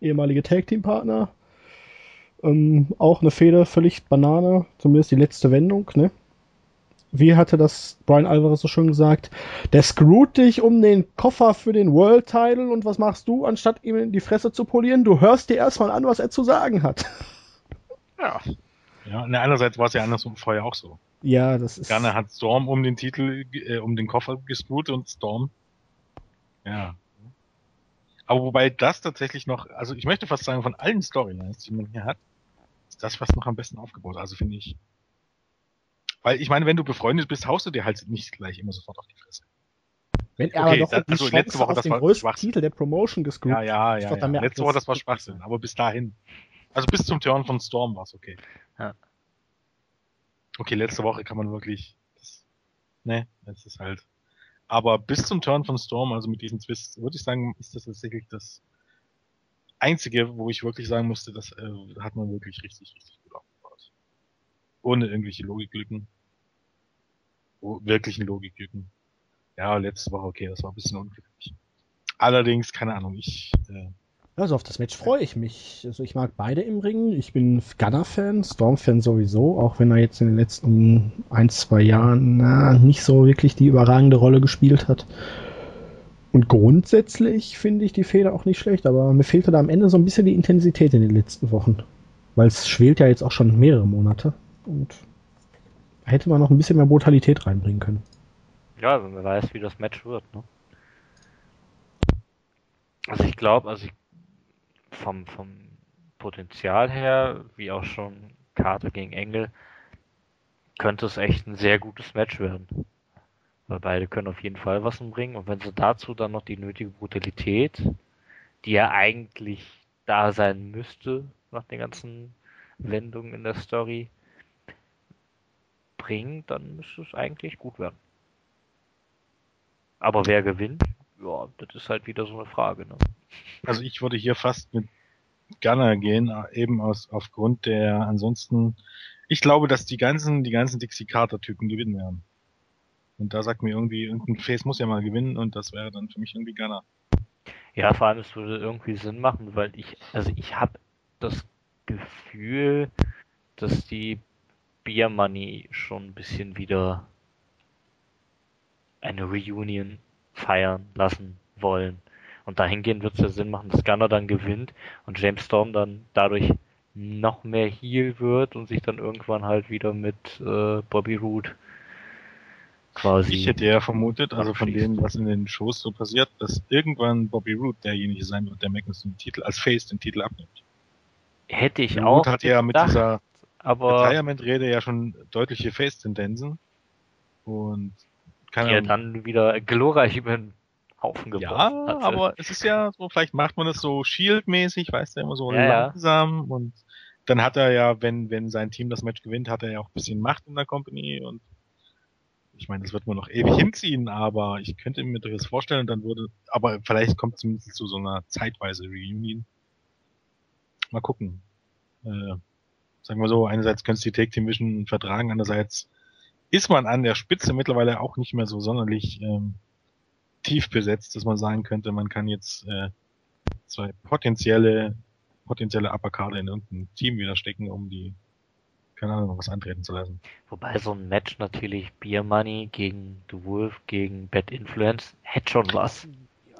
Ehemalige Tag Team Partner. Ähm, auch eine Feder, völlig Banane. Zumindest die letzte Wendung, ne? Wie hatte das Brian Alvarez so schön gesagt? Der screwt dich um den Koffer für den World Title und was machst du, anstatt ihm in die Fresse zu polieren? Du hörst dir erstmal an, was er zu sagen hat. Ja. Ja, und einerseits war es ja andersrum vorher auch so. Ja, das ist. Gerne hat Storm um den Titel, äh, um den Koffer gescrewt und Storm. Ja. Aber wobei das tatsächlich noch, also ich möchte fast sagen, von allen Storylines, die man hier hat, ist das fast noch am besten aufgebaut. Also finde ich. Weil ich meine, wenn du befreundet bist, haust du dir halt nicht gleich immer sofort auf die Fresse. Wenn er Okay, aber noch das- also letzte Woche, das war größten Schwachsinn. Titel der Promotion gescrewt. Ja, ja, ja. ja. Letzte Woche, das war Schwachsinn, aber bis dahin. Also bis zum Turn von Storm war es okay. Ja. Okay, letzte Woche kann man wirklich. Das, ne, das ist halt. Aber bis zum Turn von Storm, also mit diesen Twists, würde ich sagen, ist das tatsächlich das einzige, wo ich wirklich sagen musste, das äh, hat man wirklich richtig, richtig gut aufgebaut. Ohne irgendwelche Logiklücken. Oh, wirklichen Logiklücken. Ja, letzte Woche, okay, das war ein bisschen unglücklich. Allerdings, keine Ahnung, ich, äh, Also auf das Match freue ich mich. Also ich mag beide im Ring. Ich bin Gunner-Fan, Storm-Fan sowieso, auch wenn er jetzt in den letzten ein, zwei Jahren na, nicht so wirklich die überragende Rolle gespielt hat. Und grundsätzlich finde ich die Fehler auch nicht schlecht, aber mir fehlte da am Ende so ein bisschen die Intensität in den letzten Wochen. Weil es schwelt ja jetzt auch schon mehrere Monate. Und da hätte man noch ein bisschen mehr Brutalität reinbringen können. Ja, wenn man weiß, wie das Match wird, ne? Also ich glaube, also ich, vom, vom Potenzial her, wie auch schon Karte gegen Engel, könnte es echt ein sehr gutes Match werden. Weil beide können auf jeden Fall was bringen und wenn sie dazu dann noch die nötige Brutalität, die ja eigentlich da sein müsste, nach den ganzen Wendungen in der Story, bringen, dann müsste es eigentlich gut werden. Aber wer gewinnt? Ja, das ist halt wieder so eine Frage, ne? Also ich würde hier fast mit Gunner gehen, eben aus aufgrund der ansonsten. Ich glaube, dass die ganzen die ganzen Dixie Carter Typen gewinnen werden. Und da sagt mir irgendwie irgendein Face muss ja mal gewinnen und das wäre dann für mich irgendwie Gunner. Ja, vor allem, es würde irgendwie Sinn machen, weil ich, also ich habe das Gefühl, dass die Beer Money schon ein bisschen wieder eine Reunion feiern lassen wollen. Und dahingehend wird es ja Sinn machen, dass Gunner dann gewinnt und James Storm dann dadurch noch mehr Heal wird und sich dann irgendwann halt wieder mit äh, Bobby Roode quasi. Ich hätte ja vermutet, also von dem, was in den Shows so passiert, dass irgendwann Bobby Roode derjenige sein wird, der Magnus den Titel als Face den Titel abnimmt. Hätte ich Roode auch. hat ja mit dieser aber Retirement-Rede ja schon deutliche Face-Tendenzen. Und kann ja dann wieder glorreich über den Haufen geworfen Ja, hatte. aber es ist ja so, vielleicht macht man das so Shield-mäßig, weißt du, immer so ja, langsam. Und dann hat er ja, wenn, wenn sein Team das Match gewinnt, hat er ja auch ein bisschen Macht in der Company und ich meine, das wird man noch ewig hinziehen, aber ich könnte mir durchaus vorstellen, dann würde, aber vielleicht kommt es zumindest zu so einer zeitweise Reunion. Mal gucken. Äh, sagen wir so, einerseits können die Take Team Vision vertragen, andererseits ist man an der Spitze mittlerweile auch nicht mehr so sonderlich ähm, tief besetzt, dass man sagen könnte, man kann jetzt äh, zwei potenzielle potenzielle Upperkarte in irgendein Team wieder stecken, um die keine Ahnung, was antreten zu lassen. Wobei so ein Match natürlich Beer Money gegen The Wolf gegen Bad Influence hätte schon was.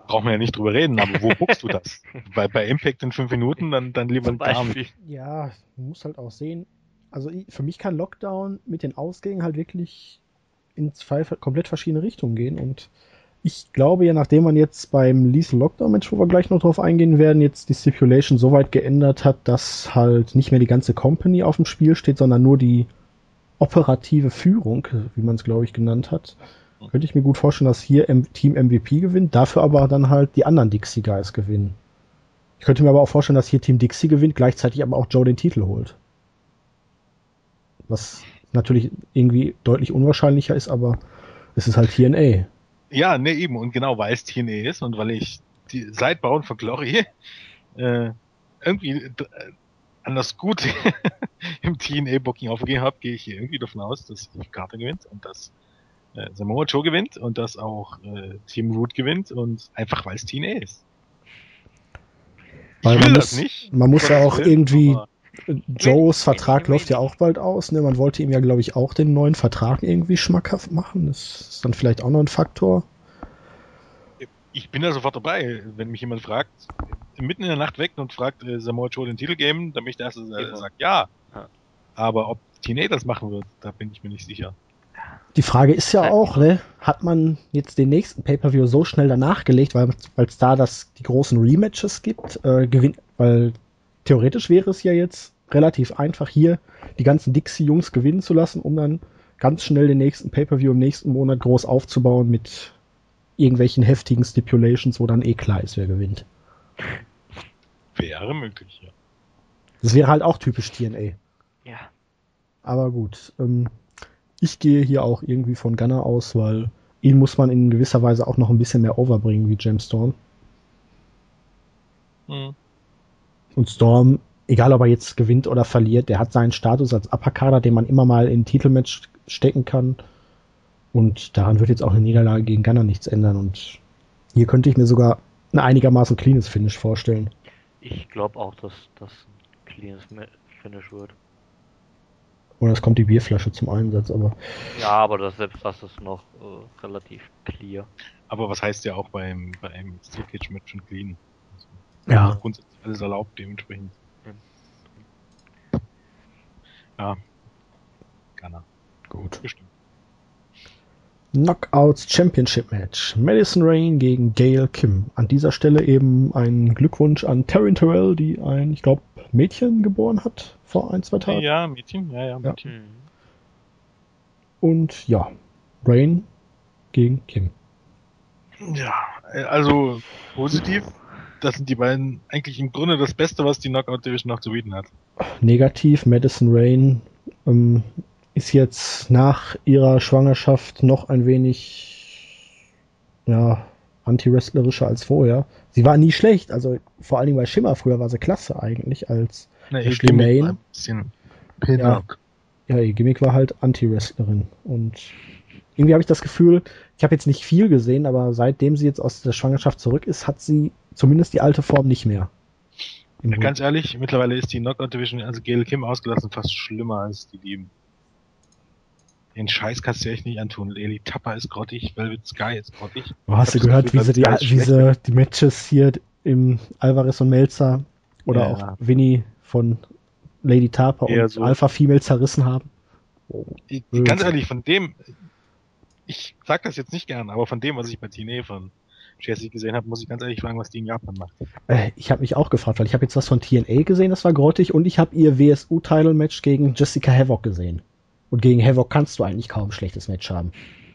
Brauchen wir ja nicht drüber reden, aber wo guckst du das? bei, bei Impact in fünf Minuten, dann, dann lieber gar nicht. Ja, man muss halt auch sehen, also für mich kann Lockdown mit den Ausgängen halt wirklich in zwei komplett verschiedene Richtungen gehen und ich glaube ja, nachdem man jetzt beim Lethal Lockdown Match, wo wir gleich noch drauf eingehen werden, jetzt die Stipulation so weit geändert hat, dass halt nicht mehr die ganze Company auf dem Spiel steht, sondern nur die operative Führung, wie man es glaube ich genannt hat, könnte ich mir gut vorstellen, dass hier Team MVP gewinnt, dafür aber dann halt die anderen Dixie Guys gewinnen. Ich könnte mir aber auch vorstellen, dass hier Team Dixie gewinnt, gleichzeitig aber auch Joe den Titel holt. Was natürlich irgendwie deutlich unwahrscheinlicher ist, aber es ist halt TNA. Ja, ne, eben. Und genau, weil es TNA ist und weil ich die, seit Bauen von Glory äh, irgendwie äh, anders gut im TNA-Booking aufgegeben habe, gehe ich hier irgendwie davon aus, dass Steve Carter gewinnt und dass äh, Samoa Joe gewinnt und dass auch äh, Team Root gewinnt und einfach weil es TNA ist. Weil man muss, nicht, man muss ja auch irgendwie Joes Vertrag läuft ja auch bald aus. Ne? Man wollte ihm ja, glaube ich, auch den neuen Vertrag irgendwie schmackhaft machen. Das ist dann vielleicht auch noch ein Faktor. Ich bin da sofort dabei, wenn mich jemand fragt, mitten in der Nacht weg und fragt, äh, Samoa Joe den Titel geben, dann bin ich der Erste, der sagt ja. Aber ob TNA das machen wird, da bin ich mir nicht sicher. Die Frage ist ja auch, ne, hat man jetzt den nächsten Pay-Per-View so schnell danach gelegt, weil es da das, die großen Rematches gibt, äh, gewinnt, weil theoretisch wäre es ja jetzt relativ einfach, hier die ganzen Dixie-Jungs gewinnen zu lassen, um dann ganz schnell den nächsten Pay-Per-View im nächsten Monat groß aufzubauen mit irgendwelchen heftigen Stipulations, wo dann eh klar ist, wer gewinnt. Wäre möglich, ja. Das wäre halt auch typisch TNA. Ja. Aber gut, ähm, ich gehe hier auch irgendwie von Gunner aus, weil ihn muss man in gewisser Weise auch noch ein bisschen mehr overbringen wie James Storm. Hm. Und Storm, egal ob er jetzt gewinnt oder verliert, der hat seinen Status als Upperkader, den man immer mal in Titelmatch stecken kann. Und daran wird jetzt auch eine Niederlage gegen Gunner nichts ändern. Und hier könnte ich mir sogar ein einigermaßen cleanes Finish vorstellen. Ich glaube auch, dass das ein cleanes Finish wird. Oder es kommt die Bierflasche zum Einsatz, aber. Ja, aber das, selbst das ist noch äh, relativ clear. Aber was heißt ja auch beim, beim Steel Cage Match schon clean? Ja. Grundsätzlich alles erlaubt, dementsprechend. Ja. Ghana. Gut. Bestimmt. Knockouts Championship Match. Madison Rain gegen Gail Kim. An dieser Stelle eben ein Glückwunsch an Taryn Terrell, die ein, ich glaube, Mädchen geboren hat vor ein, zwei Tagen. Ja, Mädchen, ja, ja, Mädchen. Ja. Und ja, Rain gegen Kim. Ja, also positiv das sind die beiden eigentlich im Grunde das Beste, was die Knockout Division noch zu bieten hat. Negativ, Madison Rain ähm, ist jetzt nach ihrer Schwangerschaft noch ein wenig ja, anti-wrestlerischer als vorher. Sie war nie schlecht, also vor allen Dingen bei Schimmer früher war sie klasse eigentlich als Na, Ashley Main. Ja, ja, ihr Gimmick war halt Anti-Wrestlerin und irgendwie habe ich das Gefühl, ich habe jetzt nicht viel gesehen, aber seitdem sie jetzt aus der Schwangerschaft zurück ist, hat sie zumindest die alte Form nicht mehr. Ja, ganz ehrlich, mittlerweile ist die Knockout Division, also Gail Kim ausgelassen, fast schlimmer als die Lieben. Den Scheiß kannst du echt nicht antun. Eli Tapper ist grottig, Velvet Sky ist grottig. Oh, hast du gehört, wie sie die, wie sie die Matches hier im Alvarez und Melzer oder Ja. auch Winnie von Lady Tarper Eher und so. Alpha Female zerrissen haben? Ich, ganz ehrlich, von dem, ich sag das jetzt nicht gern, aber von dem, was ich bei TNA von Jesse gesehen habe, muss ich ganz ehrlich fragen, was die in Japan macht. Äh, ich habe mich auch gefragt, weil ich habe jetzt was von TNA gesehen, das war grottig, und ich habe ihr WSU-Title-Match gegen Jessica Havoc gesehen. Und gegen Havoc kannst du eigentlich kaum ein schlechtes Match haben.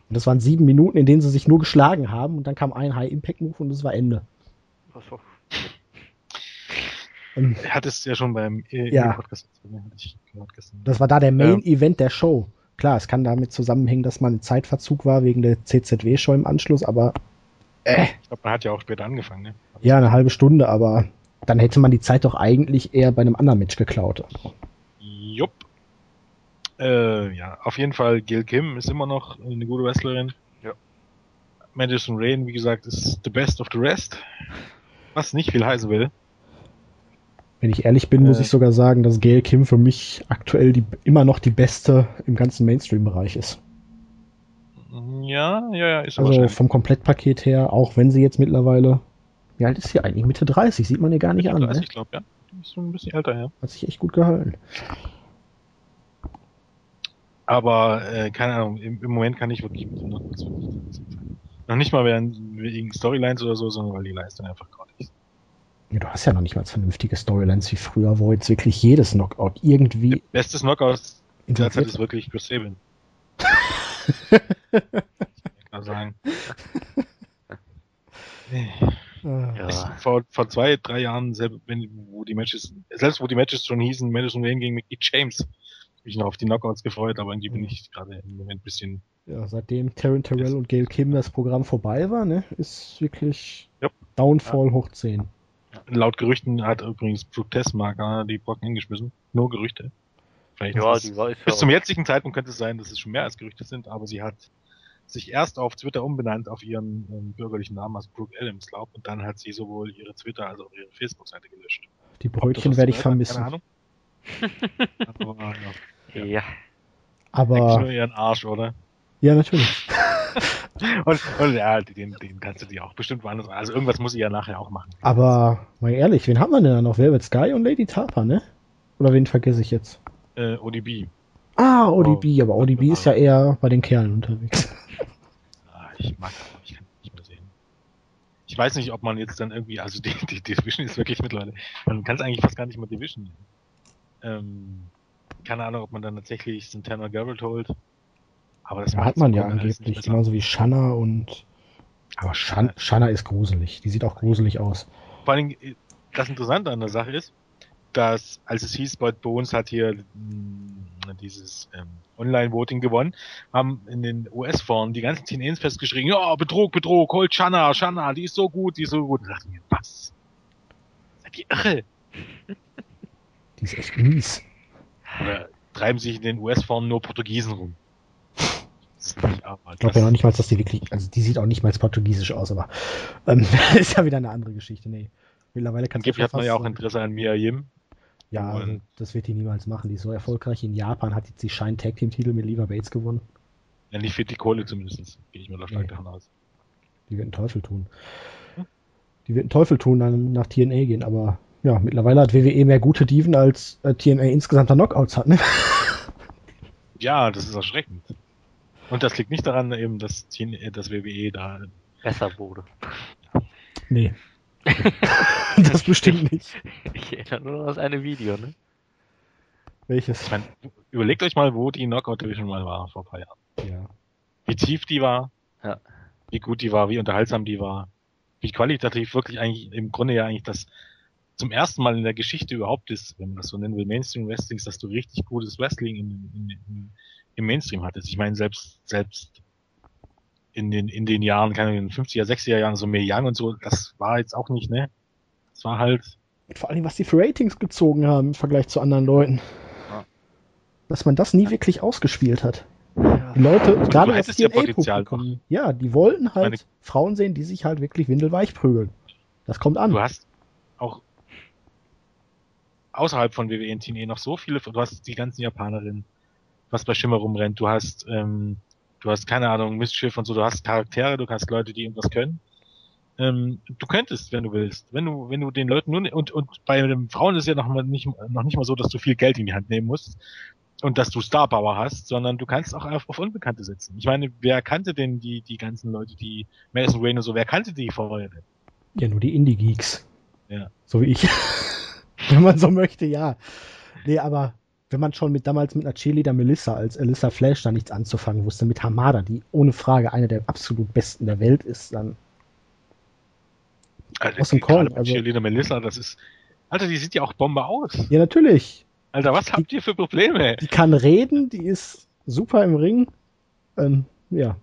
Und das waren sieben Minuten, in denen sie sich nur geschlagen haben, und dann kam ein High-Impact-Move und es war Ende. Achso. Ähm, Er hat es ja schon beim äh, Ja. Podcast ne? Hatte ich gehört gestern. Das war da der Main-Event der Show. Klar, es kann damit zusammenhängen, dass man in Zeitverzug war wegen der CZW-Show im Anschluss, aber äh, Ich glaube, man hat ja auch später angefangen, ne? ja, eine halbe Stunde, aber dann hätte man die Zeit doch eigentlich eher bei einem anderen Match geklaut. Jupp. Äh, ja, auf jeden Fall, Gil Kim ist immer noch eine gute Wrestlerin. Ja. Madison Rain, wie gesagt, ist the best of the rest. Was nicht viel heißen will. Wenn ich ehrlich bin, muss Äh. ich sogar sagen, dass Gail Kim für mich aktuell die, immer noch die beste im ganzen Mainstream-Bereich ist. Ja, ja, ja, ist Also vom Komplettpaket her, auch wenn sie jetzt mittlerweile, wie alt ist sie eigentlich? Mitte 30, sieht man ihr gar nicht an. Also Ne? ich glaube, ja. Die ist schon ein bisschen älter, ja. Hat sich echt gut gehalten. Aber, äh, keine Ahnung, im, im Moment kann ich wirklich mit dem noch nicht mal während, wegen Storylines oder so, sondern weil die Leistung einfach gerade ist. Ja, du hast ja noch nicht mal vernünftige Storylines wie früher, wo jetzt wirklich jedes Knockout irgendwie Bestes Knockout derzeit ist integriert wirklich Chris Sabin. Kann sagen. Ah. Ja. Vor, vor zwei, drei Jahren, selbst wenn, wo die Matches, selbst wo die Matches schon hießen, Madison Rain gegen Mickey James, hab ich noch auf die Knockouts gefreut, aber irgendwie bin ich gerade im Moment ein bisschen, Ja, seitdem Taryn Terrell und Gail Kim das Programm vorbei war, ne, ist wirklich Ja. Downfall hoch 10. laut Gerüchten hat übrigens Brooke Tessmarker die Brocken hingeschmissen. Nur Gerüchte. Vielleicht Ja, ist war bis zum jetzigen Zeitpunkt könnte es sein, dass es schon mehr als Gerüchte sind, aber sie hat sich erst auf Twitter umbenannt auf ihren ähm, bürgerlichen Namen als Brooke Adams glaub und dann hat sie sowohl ihre Twitter als auch ihre Facebook-Seite gelöscht. Die Brötchen werde ich ändern, vermissen. Keine Ahnung. aber, ja. Ja. Aber nur ihren Arsch, oder? ja, natürlich. Und, und ja, den, den kannst du dir auch bestimmt woanders. Also irgendwas muss sie ja nachher auch machen. Aber mal ehrlich, wen haben wir denn da noch? Velvet Sky und Lady Tarper, ne? Oder wen vergesse ich jetzt? Äh, ODB. Ah, ODB, aber ODB ist ja eher bei den Kerlen unterwegs. Ah, ich mag das, ich kann nicht mehr sehen. Ich weiß nicht, ob man jetzt dann irgendwie, also die, die Division ist wirklich mittlerweile, man kann es eigentlich fast gar nicht mehr Division nennen. Ähm, keine Ahnung, ob man dann tatsächlich Santana Garrett holt. Aber das Da macht hat man ja angeblich, genauso wie Shanna und. Aber Shan Shanna ist gruselig. Die sieht auch gruselig aus. Vor allem, äh, das Interessante an der Sache ist, dass, als es hieß, Bud Bones hat hier mh, dieses ähm, Online-Voting gewonnen, haben in den US-Foren die ganzen Teenagers festgeschrieben, ja, Betrug, Betrug, holt Shanna, Shanna, die ist so gut, die ist so gut. Und dachte mir, was? Seid ihr irre? Die ist echt mies. Oder treiben sich in den US-Foren nur Portugiesen rum? Das ist nicht, aber Ich glaube ja noch nicht mal, dass die wirklich. Also die sieht auch nicht mal portugiesisch aus, aber ähm, ist ja wieder eine andere Geschichte. Nee. Mittlerweile kannst Angeblich hat man ja auch Interesse an Mia Yim. Ja, also Und- das wird die niemals machen. Die ist so erfolgreich. In Japan hat jetzt die Shine Tag Team Titel mit Leva Bates gewonnen. Ja, nicht für die Kohle zumindest. Gehe ich mal da stark Nee. davon aus. Die wird einen Teufel tun. Die wird einen Teufel tun, dann nach TNA gehen, aber ja, mittlerweile hat WWE mehr gute Diven als äh, TNA insgesamt an Knockouts hat, ne? Ja, das ist erschreckend. Und das liegt nicht daran, eben, dass, TN äh, dass WWE da. besser wurde. Nee. das bestimmt nicht. Ich erinnere nur an das eine Video, ne? Welches? Ich meine, überlegt euch mal, wo die Knockout Division mal war vor ein paar Jahren. Ja. Wie tief die war, Ja. wie gut die war, wie unterhaltsam die war, wie qualitativ wirklich eigentlich im Grunde ja eigentlich das zum ersten Mal in der Geschichte überhaupt ist, wenn man das so nennen will, Mainstream Wrestling, dass du richtig gutes Wrestling in, in, in, im Mainstream hattest. Ich meine, selbst, selbst in den, in den Jahren, keine Ahnung, in den 50er, 60er Jahren, so mehr Young und so, das war jetzt auch nicht, ne? Das war halt, Und vor allem, was die für Ratings gezogen haben im Vergleich zu anderen Leuten. Ja. Dass man das nie wirklich ausgespielt hat. Die Leute, du gerade das ja Potenzial ja, die wollten halt Meine- Frauen sehen, die sich halt wirklich windelweich prügeln. Das kommt an. du hast auch außerhalb von WWE und TNA noch so viele, du hast die ganzen Japanerinnen, was bei Schimmer rumrennt, du hast, ähm, du hast keine Ahnung, Mistschiff und so, du hast Charaktere, du hast Leute, die irgendwas können. Ähm, du könntest, wenn du willst, wenn du, wenn du den Leuten nur, und, und bei den Frauen ist ja noch mal nicht, noch nicht mal so, dass du viel Geld in die Hand nehmen musst und dass du Star Power hast, sondern du kannst auch auf, auf Unbekannte setzen. Ich meine, wer kannte denn die, die ganzen Leute, die Madison Rain und so, wer kannte die vorher denn? Ja, nur die Indie-Geeks. Ja. So wie ich. wenn man so möchte, ja. Nee, aber wenn man schon mit damals mit einer Cheerleader Melissa als Alyssa Flash da nichts anzufangen wusste, mit Hamada, die ohne Frage eine der absolut besten der Welt ist, dann Also, Aus dem Korn, also- Cheerleader Melissa, das ist, Alter, die sieht ja auch Bombe aus. ja natürlich. Alter, was habt ihr für Probleme? Die kann reden, die ist super im Ring. Ähm, ja,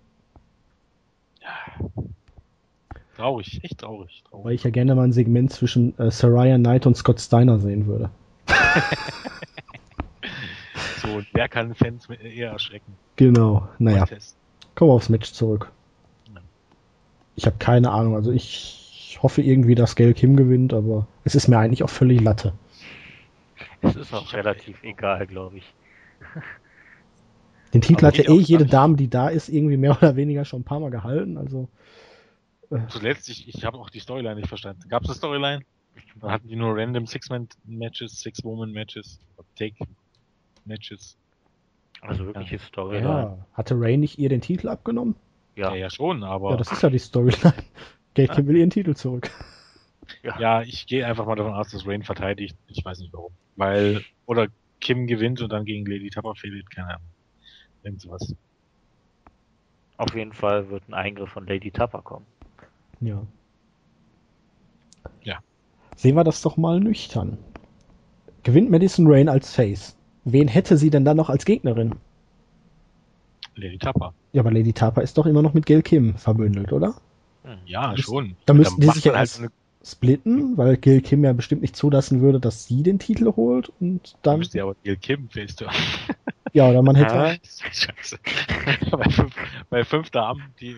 Traurig, echt traurig. weil traurig. ich ja gerne mal ein Segment zwischen äh, Saraya Knight und Scott Steiner sehen würde. Und wer kann Fans mit- eher erschrecken? Genau. Naja, kommen wir aufs Match zurück. Ja. Ich habe keine Ahnung. Also ich hoffe irgendwie, dass Gail Kim gewinnt, aber es ist mir eigentlich auch völlig Latte. Es ist auch relativ egal, glaube ich. Den Titel Aber hat ja eh jede. Dame, die da ist, irgendwie mehr oder weniger schon ein paar Mal gehalten. Also Zuletzt, ich, ich habe auch die Storyline nicht verstanden. Gab es eine Storyline? Dann hatten die nur random Six-Man-Matches, Six-Woman-Matches, Take-Matches. Also wirkliche ja. Storyline. hatte Ray nicht ihr den Titel abgenommen? Ja, Ja, ja schon, aber Ja, das ist ja die Storyline. Gail Kim will ihren Titel zurück. ja, ich gehe einfach mal davon aus, dass Rain verteidigt. Ich weiß nicht warum. Weil, oder Kim gewinnt und dann gegen Lady Tapper fehlt, keine Ahnung. Irgend sowas. auf jeden Fall wird ein Eingriff von Lady Tapper kommen. Ja. Ja. Sehen wir das doch mal nüchtern. Gewinnt Madison Rain als Face. Wen hätte sie denn dann noch als Gegnerin? Lady Tapper. Ja, aber Lady Tapa ist doch immer noch mit Gail Kim verbündelt, oder? Ja, Das- schon. da müssten die sich ja halt eine, Splitten, weil Gail Kim ja bestimmt nicht zulassen würde, dass sie den Titel holt und da dann. müsste ja aber Gail Kim du. Ja, oder man hätte. Ja. Scheiße. bei, fünf, bei fünf Damen, die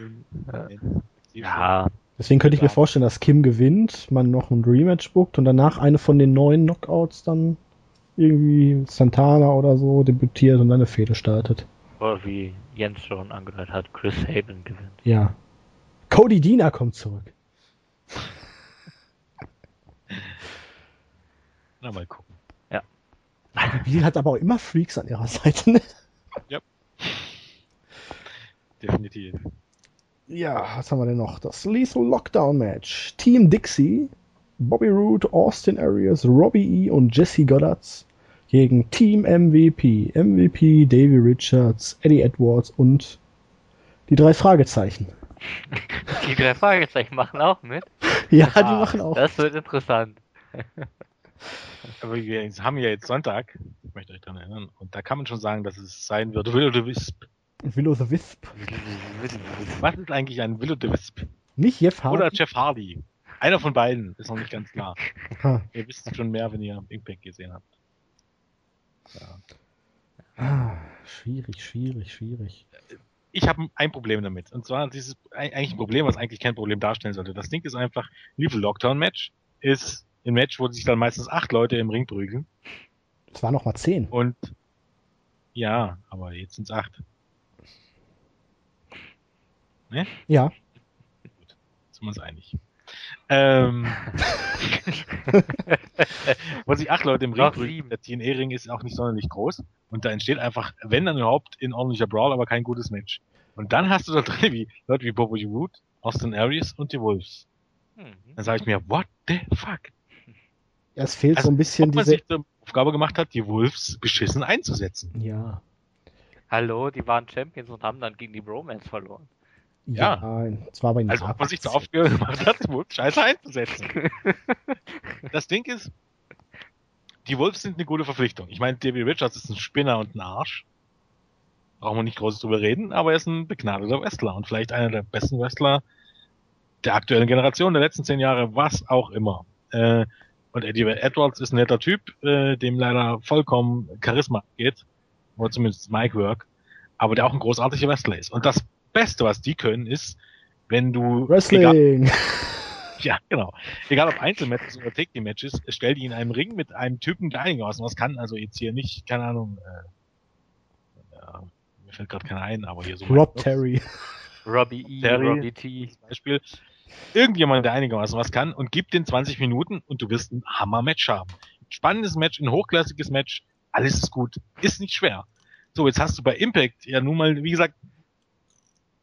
Ja. Deswegen könnte ich mir vorstellen, dass Kim gewinnt, man noch ein Rematch bookt und danach eine von den neuen Knockouts dann irgendwie Santana oder so debütiert und dann eine Fehde startet. oder wie Jens schon angedeutet hat, Chris Sabin gewinnt. Ja. Cody Deaner kommt zurück. Na, mal gucken. Die hat aber auch immer Freaks an ihrer Seite. Ne? Definitiv. Ja, was haben wir denn noch? Das Lethal Lockdown Match. Team Dixie, Bobby Roode, Austin Arias, Robbie E. und Jesse Goddards gegen Team MVP. MVP, Davey Richards, Eddie Edwards und die drei Fragezeichen. Die drei Fragezeichen machen auch mit. Ja, die Ah, machen auch. Das wird interessant. Aber wir haben ja jetzt Sonntag, ich möchte euch daran erinnern, und da kann man schon sagen, dass es sein wird. Will o' the Wisp. Will o' the Wisp. Was ist eigentlich ein Will o' the Wisp? Nicht Jeff Hardy. Oder Jeff Hardy. Einer von beiden, ist noch nicht ganz klar. Ihr wisst schon mehr, wenn ihr Impact gesehen habt. Ja. Ah, schwierig, schwierig, schwierig. Ich habe ein Problem damit. Und zwar dieses eig- eigentlich ein Problem, was eigentlich kein Problem darstellen sollte. Das Ding ist einfach, Lethal Lockdown Match ist ein Match, wo sich dann meistens acht Leute im Ring prügeln. Es war noch mal zehn. Und ja, aber jetzt sind's acht. Ja. Sind wir uns einig. Ähm, wo sich acht Leute im Ring prügeln. Der TNA-Ring ist auch nicht sonderlich groß. Und da entsteht einfach, wenn dann überhaupt, in ordentlicher Brawl, aber kein gutes Match. Und dann hast du da drin wie Leute wie Bobby Roode, Austin Aries und die Wolves. Mhm. Dann sage ich mir, what the fuck? Es fehlt Also, so ein bisschen Ob man diese. sich zur Aufgabe gemacht hat, die Wolves beschissen einzusetzen. Ja. Hallo, die waren Champions und haben dann gegen die Bromance verloren. Ja. Ja, zwar bei Also ob man sich gemacht hat, scheiße einzusetzen. das Ding ist, die Wolves sind eine gute Verpflichtung. Ich meine, Davey Richards ist ein Spinner und ein Arsch. Brauchen wir nicht groß drüber reden, aber er ist ein begnadeter Wrestler und vielleicht einer der besten Wrestler der aktuellen Generation, der letzten zehn Jahre, was auch immer. Äh, und Eddie Edwards ist ein netter Typ, äh, dem leider vollkommen Charisma geht, oder zumindest Mic Work, aber der auch ein großartiger Wrestler ist. Und das Beste, was die können, ist, wenn du egal, Wrestling. Ja, genau. Egal ob Einzelmatches oder Take-Team-Matches, stell die in einem Ring mit einem Typen, der einigermaßen was kann. Also jetzt hier nicht, keine Ahnung, äh, ja, mir fällt gerade keiner ein, aber hier so. Rob Terry. Robbie E, Terry. Robbie T. Zum Beispiel. Irgendjemand, der einigermaßen was kann und gib den 20 Minuten und du wirst ein Hammer-Match haben. Spannendes Match, ein hochklassiges Match, alles ist gut. Ist nicht schwer. So, jetzt hast du bei Impact ja nun mal, wie gesagt,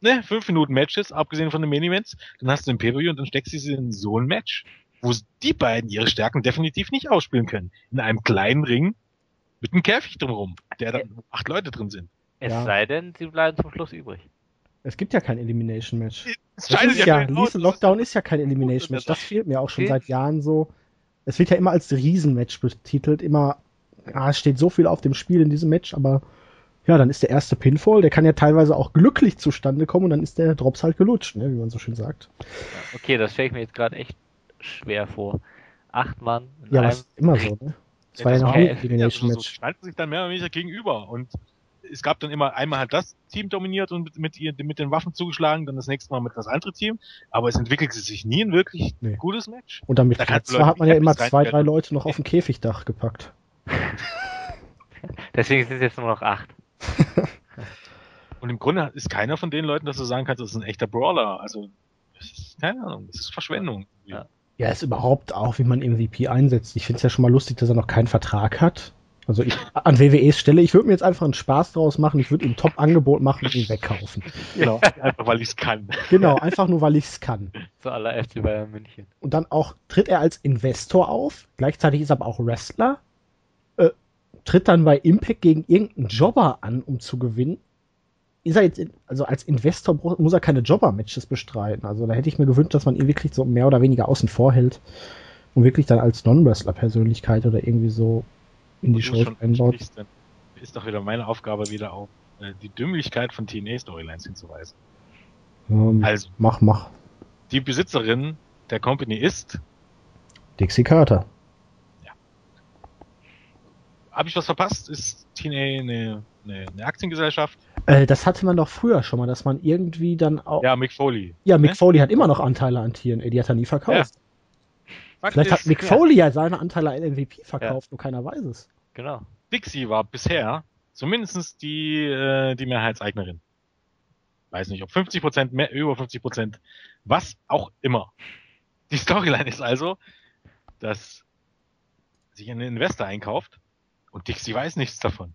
ne, 5 Minuten Matches, abgesehen von den Main-Events, dann hast du ein Pay-Per-View und dann steckst du sie in so ein Match, wo die beiden ihre Stärken definitiv nicht ausspielen können. In einem kleinen Ring mit einem Käfig drumherum, der dann wo acht Leute drin sind. Es Ja. sei denn, sie bleiben zum Schluss übrig. Es gibt ja kein Elimination Match. Es Das scheidet ist ja, Lethal das Lockdown ist ja kein Elimination Match. Das fehlt mir auch schon seit Jahren so. Es wird ja immer als Riesenmatch betitelt. Immer, ah, es steht so viel auf dem Spiel in diesem Match, aber ja, dann ist der erste Pinfall. Der kann ja teilweise auch glücklich zustande kommen und dann ist der Drops halt gelutscht, ne, wie man so schön sagt. Okay, das stelle ich mir jetzt gerade echt schwer vor. Acht Mann in Ja, was immer so, ne? Das Ja, war ja das noch ja ein Ja, Elimination so, Match. standen sich dann mehr oder weniger gegenüber und es gab dann immer einmal hat das Team dominiert und mit, mit, mit den Waffen zugeschlagen, dann das nächste Mal mit das andere Team, aber es entwickelte sich nie ein wirklich Nee. gutes Match. Und damit Da hat man ja immer zwei, drei. Leute noch auf dem Käfigdach gepackt. Deswegen sind es jetzt nur noch acht. Und im Grunde ist keiner von den Leuten, dass du sagen kannst, das ist ein echter Brawler. Also, das ist, keine Ahnung, das ist Verschwendung. Ja. Ja, ist überhaupt auch, wie man MVP einsetzt. Ich finde es ja schon mal lustig, dass er noch keinen Vertrag hat. Also ich, an WWEs Stelle, ich würde mir jetzt einfach einen Spaß draus machen. Ich würde ihm ein Top-Angebot machen und ihn wegkaufen. Genau, einfach weil ich es kann. Genau, einfach nur, weil ich es kann. Zu aller FC Bayern München. Und dann auch tritt er als Investor auf, gleichzeitig ist er aber auch Wrestler, tritt dann bei Impact gegen irgendeinen Jobber an, um zu gewinnen. Ist er jetzt, in, also als Investor muss er keine Jobber-Matches bestreiten. Also da hätte ich mir gewünscht, dass man ihn wirklich so mehr oder weniger außen vor hält und wirklich dann als Non-Wrestler-Persönlichkeit oder irgendwie so in die Show einbaut. ist doch wieder meine Aufgabe, wieder auf äh, die Dümmlichkeit von TNA-Storylines hinzuweisen. Ähm, Also, mach, mach. die Besitzerin der Company ist, Dixie Carter. Habe ich was verpasst? Ist TNA eine, eine, eine Aktiengesellschaft? Äh, das hatte man doch früher schon mal, dass man irgendwie dann auch. Ja, Mick Foley. Ja, Mick Ne? Foley hat immer noch Anteile an TNA, die hat er nie verkauft. Vielleicht hat Mick ja. Foley ja seine Anteile an MVP verkauft, nur keiner weiß es. Genau. Dixie war bisher zumindest die, äh, die Mehrheitseignerin. Weiß nicht, ob 50 Prozent, mehr, über 50 Prozent, was auch immer. Die Storyline ist also, dass sich ein Investor einkauft und Dixie weiß nichts davon.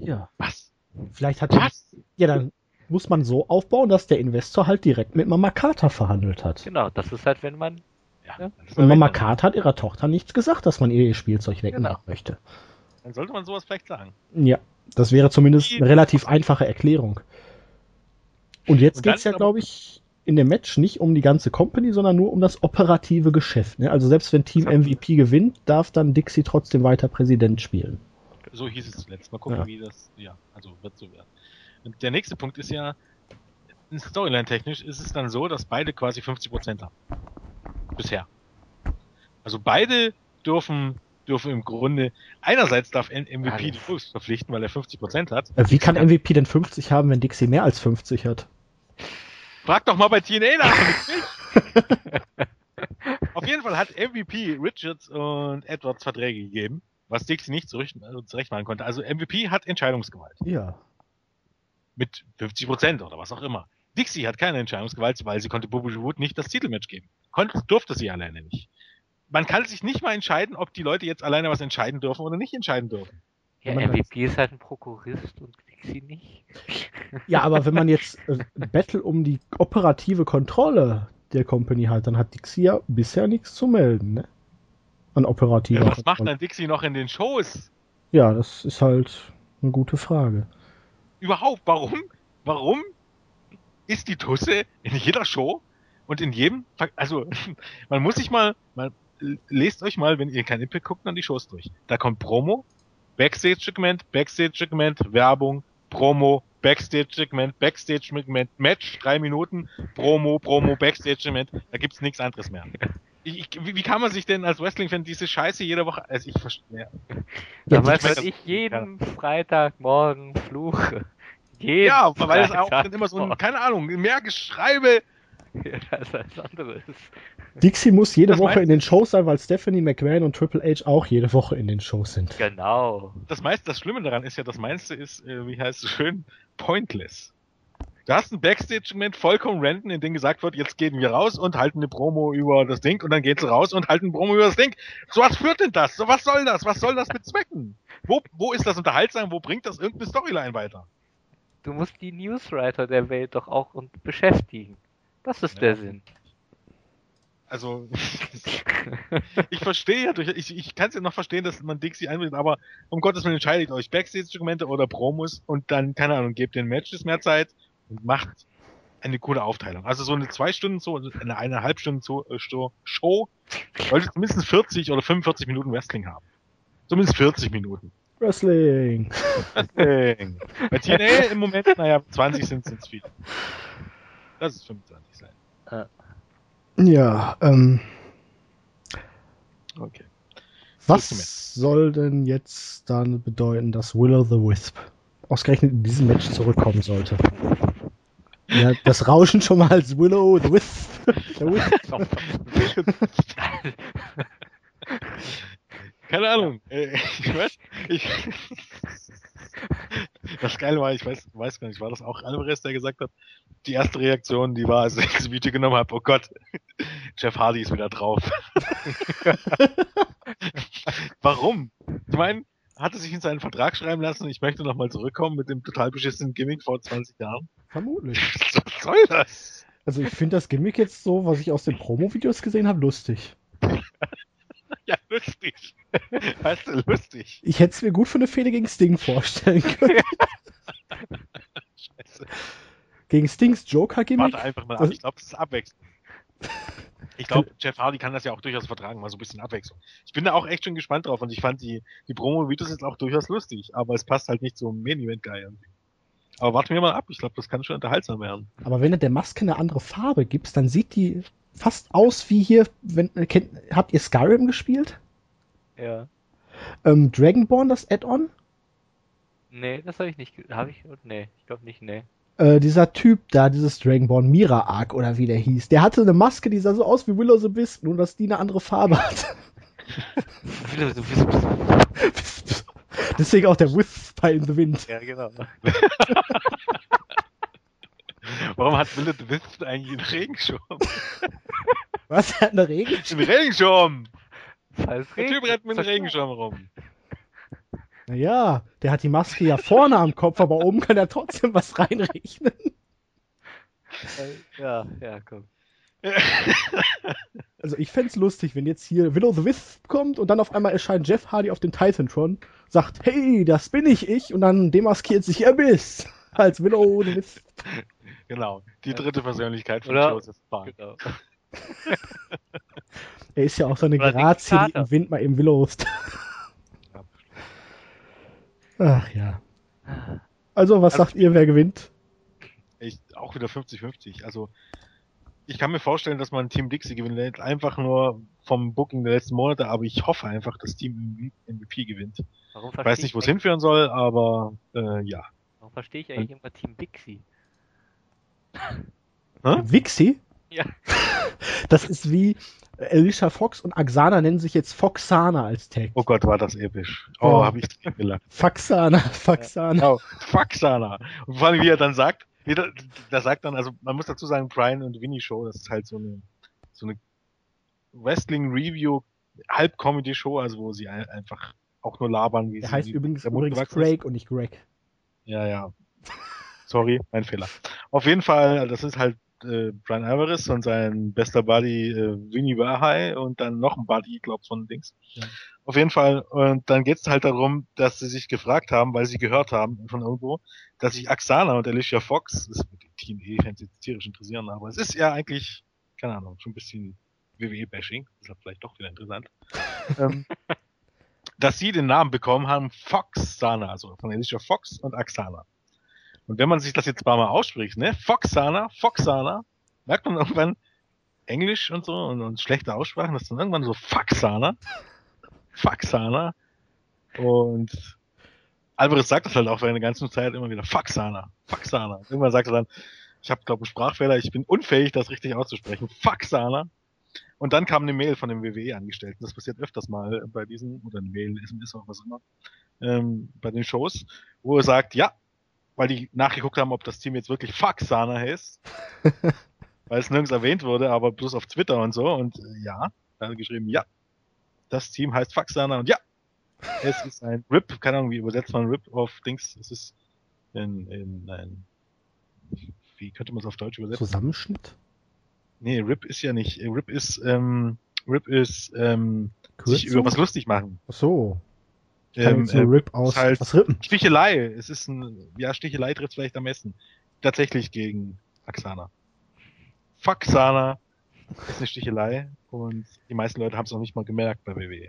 Ja. Was? Vielleicht hat Was? ja dann muss man so aufbauen, dass der Investor halt direkt mit Mama Carter verhandelt hat. Genau, das ist halt, wenn man. Ja, Ja. Und Mama. Carter hat ihrer Tochter nichts gesagt, dass man ihr ihr Spielzeug wegnehmen Genau. möchte. Dann sollte man sowas vielleicht sagen. Ja, das wäre zumindest eine relativ einfache Erklärung. Und jetzt dann geht's ja, glaube ich, in dem Match nicht um die ganze Company, sondern nur um das operative Geschäft. Ne? Also selbst wenn Team. MVP gewinnt, darf dann Dixie trotzdem weiter Präsident spielen. So hieß es zuletzt. Mal gucken, Ja. wie das, ja, also wird so werden. Und der nächste Punkt ist ja, Storyline-technisch ist es dann so, dass beide quasi 50% haben. Bisher. Also beide dürfen, dürfen im Grunde, einerseits darf MVP Alles. die Fuchs verpflichten, weil er 50% hat. Äh, Wie kann MVP denn 50 haben, wenn Dixie mehr als 50 hat? Frag doch mal bei TNA nach. Auf jeden Fall hat MVP Richards und Edwards Verträge gegeben, was Dixie nicht zurecht, äh, zurecht machen konnte. Also MVP hat Entscheidungsgewalt. Ja. mit 50 Prozent oder was auch immer. Dixie hat keine Entscheidungsgewalt, weil sie konnte Bobby Wood nicht das Titelmatch geben. Konnte, durfte sie alleine nicht. Man kann sich nicht mal entscheiden, ob die Leute jetzt alleine was entscheiden dürfen oder nicht entscheiden dürfen. Ja, MVP ist halt ein Prokurist und Dixie nicht. Ja, aber wenn man jetzt äh, Battle um die operative Kontrolle der Company hat, dann hat Dixie ja bisher nichts zu melden, ne? An operativer was macht Kontrolle. dann Dixie noch in den Shows? Ja, das ist halt eine gute Frage. Überhaupt, warum? Warum ist die Tusse in jeder Show und in jedem, Ver- also man muss sich mal, mal lest euch mal, wenn ihr kein Impact guckt, dann die Shows durch. Da kommt Promo, Backstage-Segment, Backstage-Segment, Werbung, Promo, Backstage-Segment, Backstage-Segment, Match, drei Minuten, Promo, Promo, Backstage-Segment, da gibt's nichts anderes mehr. Ich, ich, wie, wie kann man sich denn als Wrestling-Fan diese Scheiße jede Woche, also ich verstehe, Ja, Ja, die- weißt du, ich- ich jeden Freitagmorgen fluche? Jeden Ja, weil es auch dann immer so ein, keine Ahnung, mehr Geschreibe. Ja, als alles andere ist. Dixie muss jede Das Woche meinst in den Shows sein, weil Stephanie McMahon und Triple H auch jede Woche in den Shows sind. Genau. Das meiste, das Schlimme daran ist ja, das meiste ist, äh, wie heißt es schön, pointless. Du hast ein Backstage-Moment vollkommen random, in dem gesagt wird, jetzt gehen wir raus und halten eine Promo über das Ding und dann geht sie raus und halten eine Promo über das Ding. So was führt denn das? So was soll das? Was soll das bezwecken? Wo, wo ist das unterhaltsam? Wo bringt das irgendeine Storyline weiter? Du musst die Newswriter der Welt doch auch und beschäftigen. Das ist Ja. der Sinn. Also, ich verstehe ja, durch, ich, ich kann es ja noch verstehen, dass man Dixie einbindet, aber um Gottes Willen entscheidet euch Backstage-Dokumente oder Promos und dann, keine Ahnung, gebt den Matches mehr Zeit und macht eine coole Aufteilung. Also so eine zwei Stunden so, eine eineinhalb Stunden so, äh, Sto- Show sollte mindestens 40 oder 45 Minuten Wrestling haben. Zumindest 40 Minuten. Wrestling. Wrestling. Bei TNA im Moment, naja, 20 sind es viel. Lass es 25 sein. Ja, ähm, Okay. was soll denn jetzt dann bedeuten, dass Willow the Wisp ausgerechnet in diesem Match zurückkommen sollte? Ja, das Rauschen schon mal als Willow the Wisp. Der Wisp. Keine Ahnung. Äh, Ich weiß, ich, das Geile war, ich weiß, weiß gar nicht, war das auch Alvarez, der gesagt hat, die erste Reaktion, die war, als ich das Video genommen habe, oh Gott, Jeff Hardy ist wieder drauf. Warum? Ich meine, hatte sich in seinen Vertrag schreiben lassen, ich möchte nochmal zurückkommen mit dem total beschissenen Gimmick vor 20 Jahren. Vermutlich. Was soll das? Also ich finde das Gimmick jetzt so, was ich aus den Promo-Videos gesehen habe, lustig. Ja, lustig. Weißt du, lustig. Ich hätte es mir gut für eine Fehde gegen Sting vorstellen können. Scheiße. gegen Stings Joker-Gimmick? Warte einfach mal ab. Das- Ich glaube, das ist Abwechslung. Ich glaube, Jeff Hardy kann das ja auch durchaus vertragen, mal so ein bisschen Abwechslung. Ich bin da auch echt schon gespannt drauf und ich fand die, die Promo-Videos jetzt auch durchaus lustig, aber es passt halt nicht zum Main-Event-Guy irgendwie. Aber warten wir mal ab, ich glaube, das kann schon unterhaltsam werden. Aber wenn du der Maske eine andere Farbe gibst, dann sieht die fast aus wie hier, wenn, kennt, habt ihr Skyrim gespielt? Ja. Ähm, Dragonborn, das Add-on? Nee, das habe ich nicht. Habe ich? Nee, ich glaube nicht, nee. Äh, dieser Typ da, dieses Dragonborn, Mira Arc oder wie der hieß, der hatte eine Maske, die sah so aus wie Willow the Wisp, nur dass die eine andere Farbe hat. Deswegen auch der Wisp in the Wind. Ja, genau. Warum hat Willem the Wisp eigentlich einen Regenschirm? Was? Er hat eine Regel? Einen Regenschirm! Falls Der Typ rennt mit einem Regenschirm rum. Naja, der hat die Maske ja vorne am Kopf, aber oben kann er trotzdem was reinrechnen. Ja, ja, komm. Also ich fänd's lustig, wenn jetzt hier Willow the Wisp kommt und dann auf einmal erscheint Jeff Hardy auf dem Titantron, sagt, hey, das bin ich ich, und dann demaskiert sich Abyss als Willow the Wisp. Genau, die dritte Persönlichkeit von Oder- Joseph Bahn. Genau. Er ist ja auch so eine Oder Grazie, die im Wind mal eben Willows. Ach ja. Also, was Also- sagt ihr, wer gewinnt? Ich, auch wieder 50-50. Also, ich kann mir vorstellen, dass man Team Dixie gewinnt, einfach nur vom Booking der letzten Monate, aber ich hoffe einfach, dass Team MVP gewinnt. Warum Ich weiß nicht, wo es hinführen soll, aber äh, ja. Warum verstehe ich eigentlich immer Team Dixie? Hä? Vixie? Ja. Das ist wie Alicia Fox und Axana nennen sich jetzt Foxana als Tag. Oh Gott, war das episch. Oh, Ja. habe ich gelacht. Faxana, Faxana. Oh, fuck Sana. Und vor allem, wie er dann sagt, der, der sagt dann, also man muss dazu sagen, Brian und Winnie Show, das ist halt so eine, so eine Wrestling-Review, Halb-Comedy-Show, also wo sie ein, einfach auch nur labern, wie Der sie heißt übrigens, der Mund übrigens. Craig und nicht Greg. Ja, ja. Sorry, mein Fehler. Auf jeden Fall, das ist halt äh, Brian Alvarez und sein bester Buddy äh, Winnie Wahai und dann noch ein Buddy, glaub von Dings. Ja. Auf jeden Fall, und dann geht's halt darum, dass sie sich gefragt haben, weil sie gehört haben von irgendwo, dass sich Axana und Alicia Fox, das wird die TNE-Fans jetzt tierisch interessieren, aber es ist ja eigentlich, keine Ahnung, schon ein bisschen WWE-Bashing, deshalb vielleicht doch wieder interessant, ähm, dass sie den Namen bekommen haben, Foxana, also von Alicia Fox und Axana. Und wenn man sich das jetzt ein paar Mal ausspricht, ne, Foxana, Foxana, merkt man irgendwann Englisch und so und, und schlechte Aussprachen, das ist dann irgendwann so Faxana, Faxana und Alvarez sagt das halt auch für eine ganze Zeit immer wieder Faxana, Faxana. Irgendwann sagt er dann, Ich habe, glaube einen Sprachfehler. Ich bin unfähig, das richtig auszusprechen. Fuck Sana. Und dann kam eine Mail von dem WWE-Angestellten. Das passiert öfters mal bei diesen, oder eine Mail, SMS oder was immer, ähm, bei den Shows, wo er sagt, ja, weil die nachgeguckt haben, ob das Team jetzt wirklich Fuck Sana heißt. weil es nirgends erwähnt wurde, aber bloß auf Twitter und so. Und äh, ja, da hat er geschrieben, ja, das Team heißt Fuck Sana und ja, es ist ein RIP, keine Ahnung, wie übersetzt man RIP auf Dings, es ist in, in ein, wie könnte man es auf Deutsch übersetzen? Zusammenschnitt? Nee, RIP ist ja nicht, RIP ist, ähm, RIP ist, ähm, sich über was lustig machen. Ach so. Ähm, nur äh, Rip aus halt- was rippen. Stichelei, es ist ein, ja, Stichelei trifft vielleicht am besten. Tatsächlich gegen Axana. Fuck Sana ist eine Stichelei und die meisten Leute haben es noch nicht mal gemerkt bei WWE.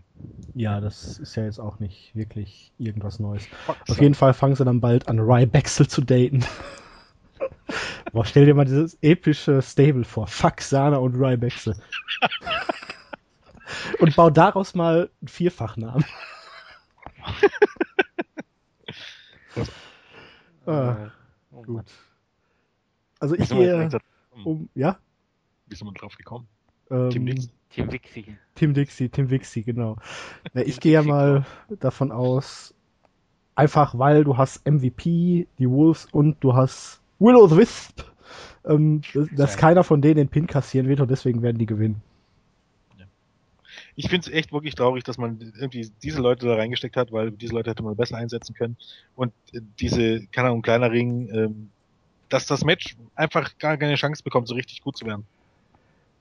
Ja, das ist ja jetzt auch nicht wirklich irgendwas Neues. Fuck Auf Sana. jeden Fall fangen sie dann bald an, Rybaxel zu daten. Boah, stell dir mal dieses epische Stable vor. Fuck Sana und Rybaxel. und bau daraus mal einen Vierfachnamen. Ah, Äh, oh gut. Also ich gehe um, ja? Wie sind wir drauf gekommen? Ähm, Tim Dix. Team Wixi. Tim Dixie, Tim Wixie, genau. Ja, ich gehe ja mal davon aus, einfach weil du hast MVP, die Wolves und du hast Willow the Wisp, ähm, dass, dass keiner von denen den Pin kassieren wird und deswegen werden die gewinnen. Ich finde es echt wirklich traurig, dass man irgendwie diese Leute da reingesteckt hat, weil diese Leute hätte man besser einsetzen können. Und äh, diese, keine Ahnung, kleiner Ring, ähm, dass das Match einfach gar keine Chance bekommt, so richtig gut zu werden.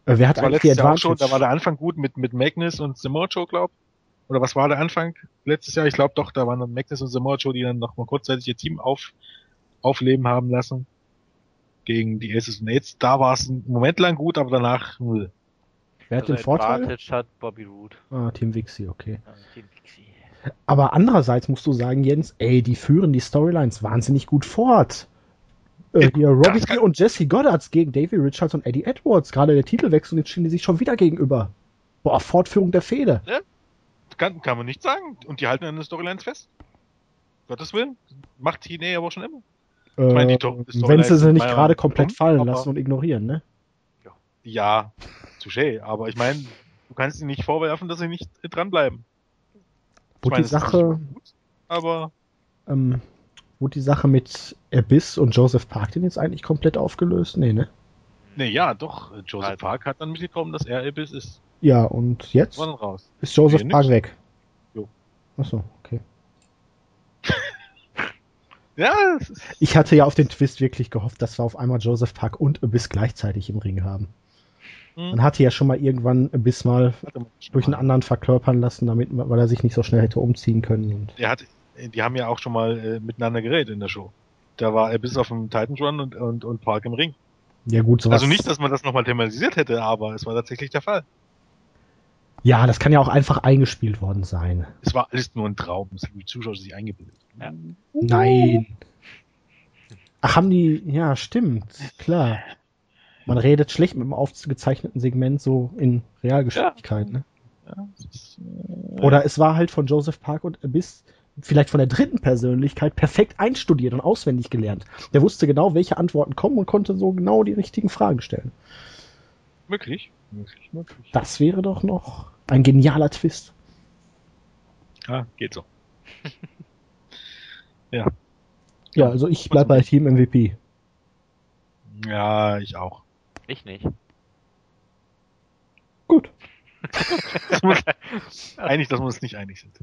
Äh, wer hat Das war letztes Jahr auch schon, da war der Anfang gut mit, mit Magnus und Samoa Joe, glaub. Oder was war der Anfang letztes Jahr? Ich glaube doch, da waren dann Magnus und Samoa Joe, die dann noch mal kurzzeitig ihr Team auf, aufleben haben lassen. Gegen die Aces und Aids. Da war es einen Moment lang gut, aber danach null. Wer hat Also den Vorteil? Advantage hat Bobby Roode. Ah, Tim Wixie, okay. Also Team Wixi. Aber andererseits musst du sagen, Jens, ey, die führen die Storylines wahnsinnig gut fort. Äh, Ja, hier Robbie kann- und Jesse Goddards gegen Davey Richards und Eddie Edwards. Gerade der Titelwechsel und jetzt stehen die sich schon wieder gegenüber. Boah, Fortführung der Fehde. Kann, kann man nicht sagen. Und die halten an den Storylines fest. Gottes Willen. Macht TNA aber schon immer. meine, die Äh, Tor- die wenn Storylines sie sie nicht gerade komplett fallen lassen und ignorieren, ne? Ja, touché. Aber ich meine, du kannst ihnen nicht vorwerfen, dass sie nicht dranbleiben. Ich Wurde meine, die Sache, gut, aber ähm, wurde die Sache mit Abyss und Joseph Park denn jetzt eigentlich komplett aufgelöst? Nee, ne? nee, ja, doch. Joseph Halt. Park hat dann mitbekommen, dass er Abyss ist. Ja, und jetzt War dann raus. ist Joseph Nee, Park nix. weg. Jo. Achso, okay. Ja, es ist, Ich hatte ja auf den Twist wirklich gehofft, dass wir auf einmal Joseph Park und Abyss gleichzeitig im Ring haben. Hm. Man hatte ja schon mal irgendwann Abyss mal durch einen anderen verkörpern lassen, damit, weil er sich nicht so schnell hätte umziehen können. Und Der hat, die haben ja auch schon mal äh, miteinander geredet in der Show. Da war Abyss auf dem Titan Run und, und, und Park im Ring. ja gut, sowas. Also nicht, dass man das nochmal thematisiert hätte, aber es war tatsächlich der Fall. ja, das kann ja auch einfach eingespielt worden sein. Es war alles nur ein Traum. Das haben die Zuschauer sich eingebildet. Ja. Nein. Ach, haben die, ja, stimmt, klar. Man redet schlecht mit dem aufgezeichneten Segment so in Realgeschwindigkeit, ne? Ja, ist, äh, Oder es war halt von Joseph Park und Abyss, vielleicht von der dritten Persönlichkeit, perfekt einstudiert und auswendig gelernt. Der wusste genau, welche Antworten kommen und konnte so genau die richtigen Fragen stellen. möglich. Möglich, möglich. Das wäre doch noch ein genialer Twist. Ja, geht so. Ja, also ich bleib bei Team MVP. Ja, ich auch. Ich nicht. Gut. Das muss, eigentlich, dass wir uns nicht einig sind.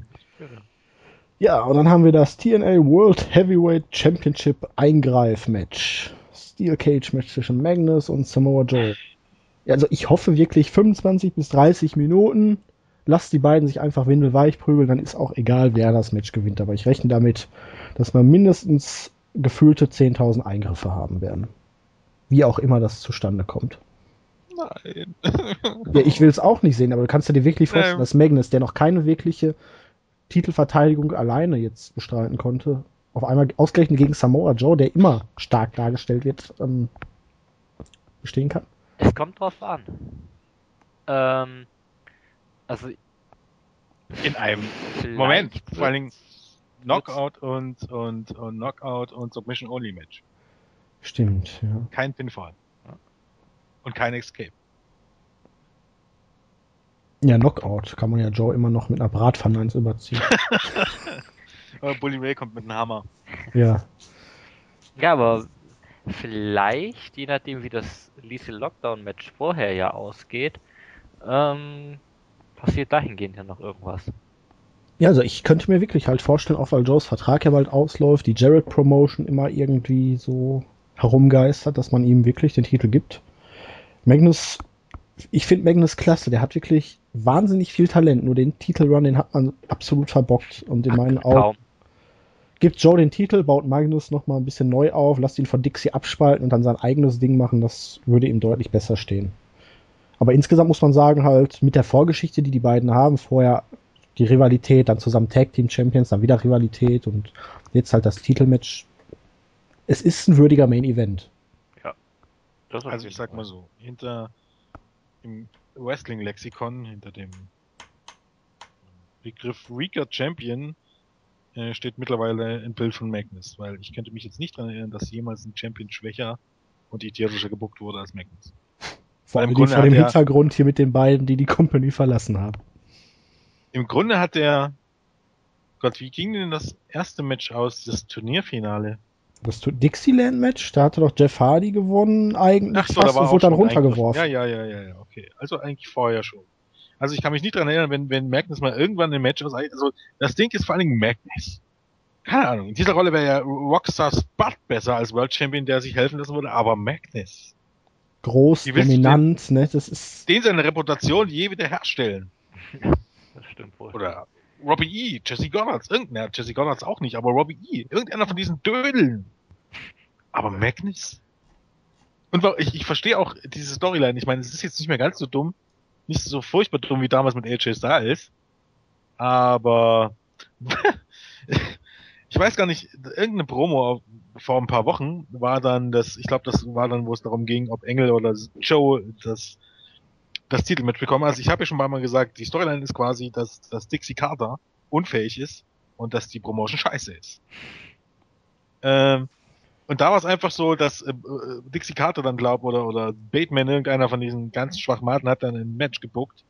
Ja, und dann haben wir das TNA World Heavyweight Championship Eingreif-Match. Steel Cage Match zwischen Magnus und Samoa Joe. Ja, also ich hoffe wirklich 25 bis 30 Minuten. Lasst die beiden sich einfach windelweich prügeln, dann ist auch egal, wer das Match gewinnt. Aber ich rechne damit, dass wir mindestens gefühlte 10.000 Eingriffe haben werden. Wie auch immer das zustande kommt. Nein. Ja, ich will es auch nicht sehen, aber du kannst dir wirklich vorstellen, Ähm. dass Magnus, der noch keine wirkliche Titelverteidigung alleine jetzt bestreiten konnte, auf einmal ausgerechnet gegen Samoa Joe, der immer stark dargestellt wird, ähm, bestehen kann. Es kommt drauf an. Ähm, also In einem Moment. Vor allen Dingen Knockout und, und, und Knockout und Submission Only Match. Stimmt, ja. Kein Pinfall. Und kein Escape. Ja, Knockout kann man ja Joe immer noch mit einer Bratpfanne ins Überziehen. Aber Bully Ray kommt mit einem Hammer. ja. Ja, aber vielleicht, je nachdem wie das Lethal Lockdown Match vorher ja ausgeht, ähm, passiert dahingehend ja noch irgendwas. Ja, also ich könnte mir wirklich halt vorstellen, auch weil Joes Vertrag ja bald ausläuft, die Jared Promotion immer irgendwie so herumgeistert, dass man ihm wirklich den Titel gibt. Magnus, ich finde Magnus klasse, der hat wirklich wahnsinnig viel Talent, nur den Titelrun, den hat man absolut verbockt und in meinen Augen Kaum. gibt Joe den Titel, baut Magnus noch mal ein bisschen neu auf, lasst ihn von Dixie abspalten und dann sein eigenes Ding machen, das würde ihm deutlich besser stehen. Aber insgesamt muss man sagen, halt mit der Vorgeschichte, die die beiden haben, vorher die Rivalität, dann zusammen Tag Team Champions, dann wieder Rivalität und jetzt halt das Titelmatch. Es ist ein würdiger Main Event. Das auf Also ich sag mal so, hinter im Wrestling-Lexikon, hinter dem Begriff Weaker Champion äh, steht mittlerweile ein Bild von Magnus, weil ich könnte mich jetzt nicht daran erinnern, dass jemals ein Champion schwächer und idiotischer gebuckt wurde als Magnus. Vor Im allem Grunde vor dem hat er- Hintergrund hier mit den beiden, die die Company verlassen haben. Im Grunde hat der Gott, wie ging denn das erste Match aus, das Turnierfinale? Das Dixieland-Match, da hatte doch Jeff Hardy gewonnen, eigentlich Ach so, da war und wurde dann runtergeworfen. Ja, ja, ja, ja, ja, okay. Also eigentlich vorher schon. Also ich kann mich nicht dran erinnern, wenn, wenn Magnus mal irgendwann ein Match aus, also das Ding ist vor allen Dingen Magnus. Keine Ahnung, in dieser Rolle wäre ja Rockstar Spud besser als World Champion, der sich helfen lassen würde, aber Magnus. Groß, dominant, ne? Das ist. Den seine Reputation je wieder herstellen. Das stimmt wohl. Oder Robbie E., Jesse Goddards, irgendeiner, Jesse Goddards auch nicht, aber Robbie E., irgendeiner von diesen Dödeln. Aber Magnus? Und ich, ich verstehe auch diese Storyline. Ich meine, es ist jetzt nicht mehr ganz so dumm, nicht so furchtbar dumm wie damals mit AJ Styles, aber ich weiß gar nicht, irgendeine Promo vor ein paar Wochen war dann das, ich glaube, das war dann, wo es darum ging, ob Engel oder Joe das das Titelmatch bekommen. Also ich habe ja schon Mal gesagt, die Storyline ist quasi, dass, dass Dixie Carter unfähig ist und dass die Promotion scheiße ist. Ähm, und da war es einfach so, dass äh, äh, Dixie Carter dann glaubt oder oder Bateman, irgendeiner von diesen ganz Schwachmaten, hat dann ein Match gebuckt,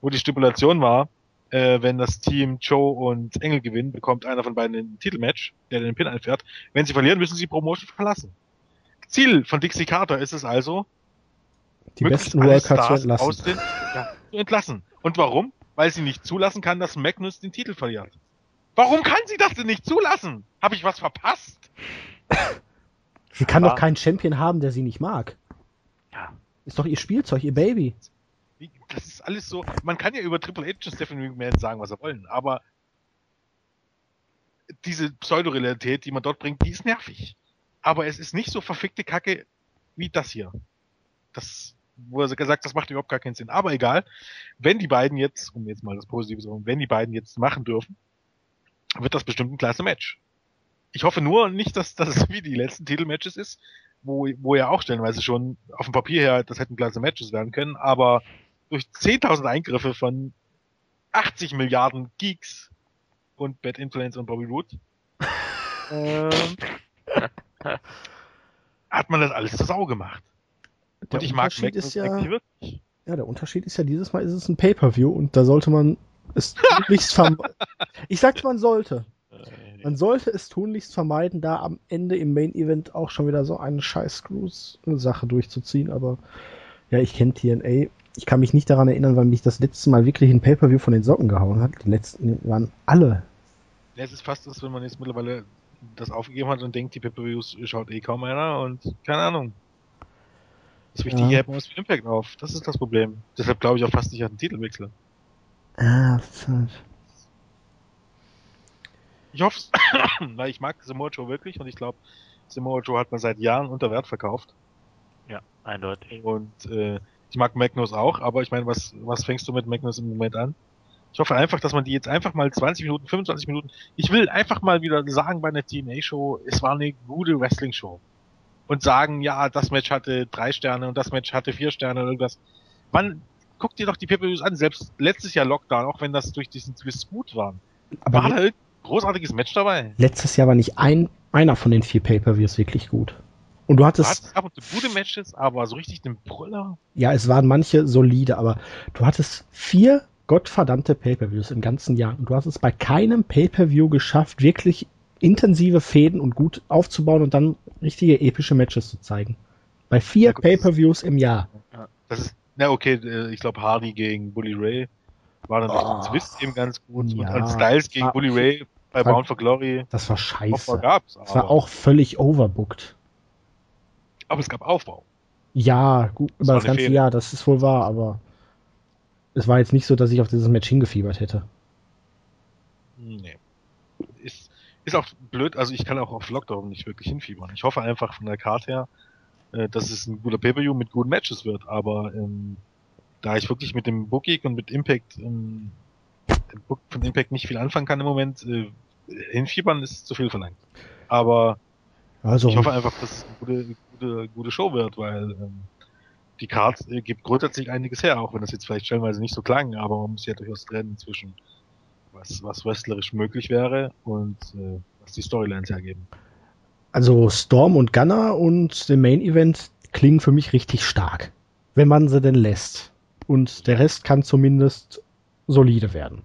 wo die Stipulation war, äh, wenn das Team Joe und Engel gewinnen, bekommt einer von beiden ein Titelmatch, der den Pin einfährt. Wenn sie verlieren, müssen sie Promotion verlassen. Ziel von Dixie Carter ist es also, Die besten Worker zu Stars entlassen. Aus den, ja, zu entlassen. Und warum? Weil sie nicht zulassen kann, dass Magnus den Titel verliert. Warum kann sie das denn nicht zulassen? Habe ich was verpasst? Sie kann Aber- doch keinen Champion haben, der sie nicht mag. Ja. Ist doch ihr Spielzeug, ihr Baby. Das ist alles so. Man kann ja über Triple H und Stephanie McMahon sagen, was sie wollen, aber diese Pseudorealität, die man dort bringt, die ist nervig. Aber es ist nicht so verfickte Kacke wie das hier. Das, wo er gesagt, das macht überhaupt gar keinen Sinn. Aber egal, wenn die beiden jetzt, um jetzt mal das Positive zu sagen, wenn die beiden jetzt machen dürfen, wird das bestimmt ein klasse Match. Ich hoffe nur nicht, dass das wie die letzten Titelmatches ist, wo, wo ja auch stellenweise schon auf dem Papier her, das hätten klasse Matches werden können, aber durch 10.000 Eingriffe von 80 Milliarden Geeks und Bad Influence und Bobby Roode, ähm, hat man das alles zur Sau gemacht. Der und ich mag ist ja, ja, der Unterschied ist ja, dieses Mal ist es ein Pay-Per-View und da sollte man es tunlichst vermeiden. Ich sag, man sollte. Man sollte es tunlichst vermeiden, da am Ende im Main Event auch schon wieder so eine scheiß Screws-Sache durchzuziehen, aber ja, ich kenne TNA. Ich kann mich nicht daran erinnern, weil mich das letzte Mal wirklich ein Pay-Per-View von den Socken gehauen hat. Die letzten waren alle. Ja, es ist fast das, wenn man jetzt mittlerweile das aufgegeben hat und denkt, die Pay-Per-Views schaut eh kaum einer und keine Ahnung. Das Wichtige Ja. man was für Impact auf. Das ist das Problem. Deshalb glaube ich auch fast nicht an den Titelwechsel. Ah, Ich hoffe weil ich mag Samoa Joe wirklich und ich glaube, Samoa Joe hat man seit Jahren unter Wert verkauft. Ja, eindeutig. Und äh, ich mag Magnus auch, aber ich meine, was, was fängst du mit Magnus im Moment an? Ich hoffe einfach, dass man die jetzt einfach mal 20 Minuten, 25 Minuten, ich will einfach mal wieder sagen bei einer TNA-Show, es war eine gute Wrestling-Show. Und sagen, ja, das Match hatte drei Sterne und das Match hatte vier Sterne oder irgendwas. Man, guck dir doch die Pay-Per-Views an, selbst letztes Jahr Lockdown, auch wenn das durch diesen Twist gut war. aber War da ein großartiges Match dabei? letztes Jahr war nicht ein, einer von den vier Pay-Per-Views wirklich gut. Und du Du hattest, hattest ab und zu gute Matches, aber so richtig den Brüller. ja, es waren manche solide, aber du hattest vier gottverdammte Pay-Per-Views im ganzen Jahr und du hast es bei keinem Pay-Per-View geschafft, wirklich intensive Fäden und gut aufzubauen und dann richtige epische Matches zu zeigen. Bei vier Ja, das Pay-Per-Views im Jahr. Das ist, na okay, äh, ich glaube Hardy gegen Bully Ray war dann Oh. den Twist eben ganz gut. Ja. Und Styles gegen War- Bully Ray bei war- Bound for Glory Das war scheiße. gab's. Es war aber- auch völlig overbooked. Aber es gab Aufbau. Ja, gut, Das über war das ganze Fehde. Jahr, das ist wohl wahr, aber es war jetzt nicht so, dass ich auf dieses Match hingefiebert hätte. Nee. Ist, auch blöd, also ich kann auch auf Lockdown nicht wirklich hinfiebern. Ich hoffe einfach von der Karte her, äh, dass es ein guter Pay-Per-View mit guten Matches wird, aber ähm, da ich wirklich mit dem Booking und mit Impact ähm, Book von Impact nicht viel anfangen kann im Moment, äh, hinfiebern ist zu viel verlangt. Aber Also, ich hoffe einfach, dass es eine gute, gute, gute Show wird, weil ähm, die Card äh, gibt grundsätzlich einiges her, auch wenn das jetzt vielleicht stellenweise nicht so klang, aber man muss ja durchaus trennen zwischen was, was wrestlerisch möglich wäre und äh, was die Storylines hergeben. also Storm und Gunner und der Main Event klingen für mich richtig stark. Wenn man sie denn lässt. Und der Rest kann zumindest solide werden.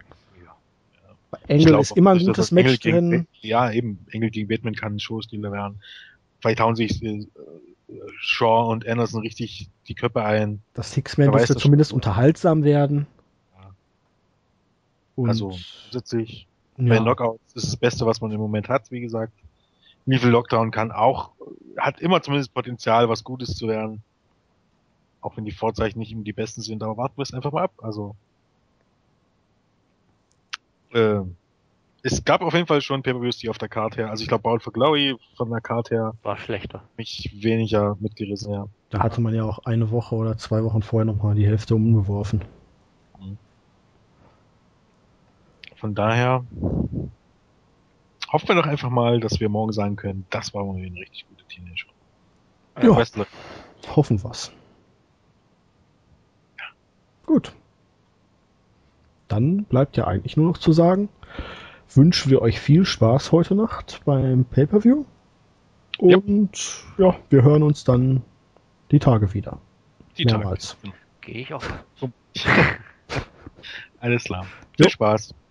Ich Engel glaub ist immer ein gutes Match gegen drin. Ja, eben. Engel gegen Batman kann ein Showstealer werden. Vielleicht hauen sich äh, Shaw und Anderson richtig die Köpfe ein. Das Six-Man dürfte das zumindest unterhaltsam werden. Und, Also zusätzlich bei ja, Knockouts ist das Beste, was man im Moment hat, wie gesagt. Evil Lockdown kann auch, hat immer zumindest Potenzial, was Gutes zu werden. Auch wenn die Vorzeichen nicht immer die besten sind, aber warten wir es einfach mal ab. Also, äh, es gab auf jeden Fall schon Pay-Per-Views, die auf der Karte her, also ich glaube, Bound for Glory von der Karte her War schlechter. mich weniger mitgerissen, ja. da hatte man ja auch eine Woche oder zwei Wochen vorher nochmal die Hälfte umgeworfen. Von daher hoffen wir doch einfach mal, dass wir morgen sagen können, das war mal wieder eine richtig gute Teenager. Ja. Wrestler. Hoffen wir's. Gut. Dann bleibt ja eigentlich nur noch zu sagen, wünschen wir euch viel Spaß heute Nacht beim Pay-Per-View. Ja. Und ja, wir hören uns dann die Tage wieder. Die Tage. Mehrmals. Gehe ich auch. Alles klar. Jo. Viel Spaß.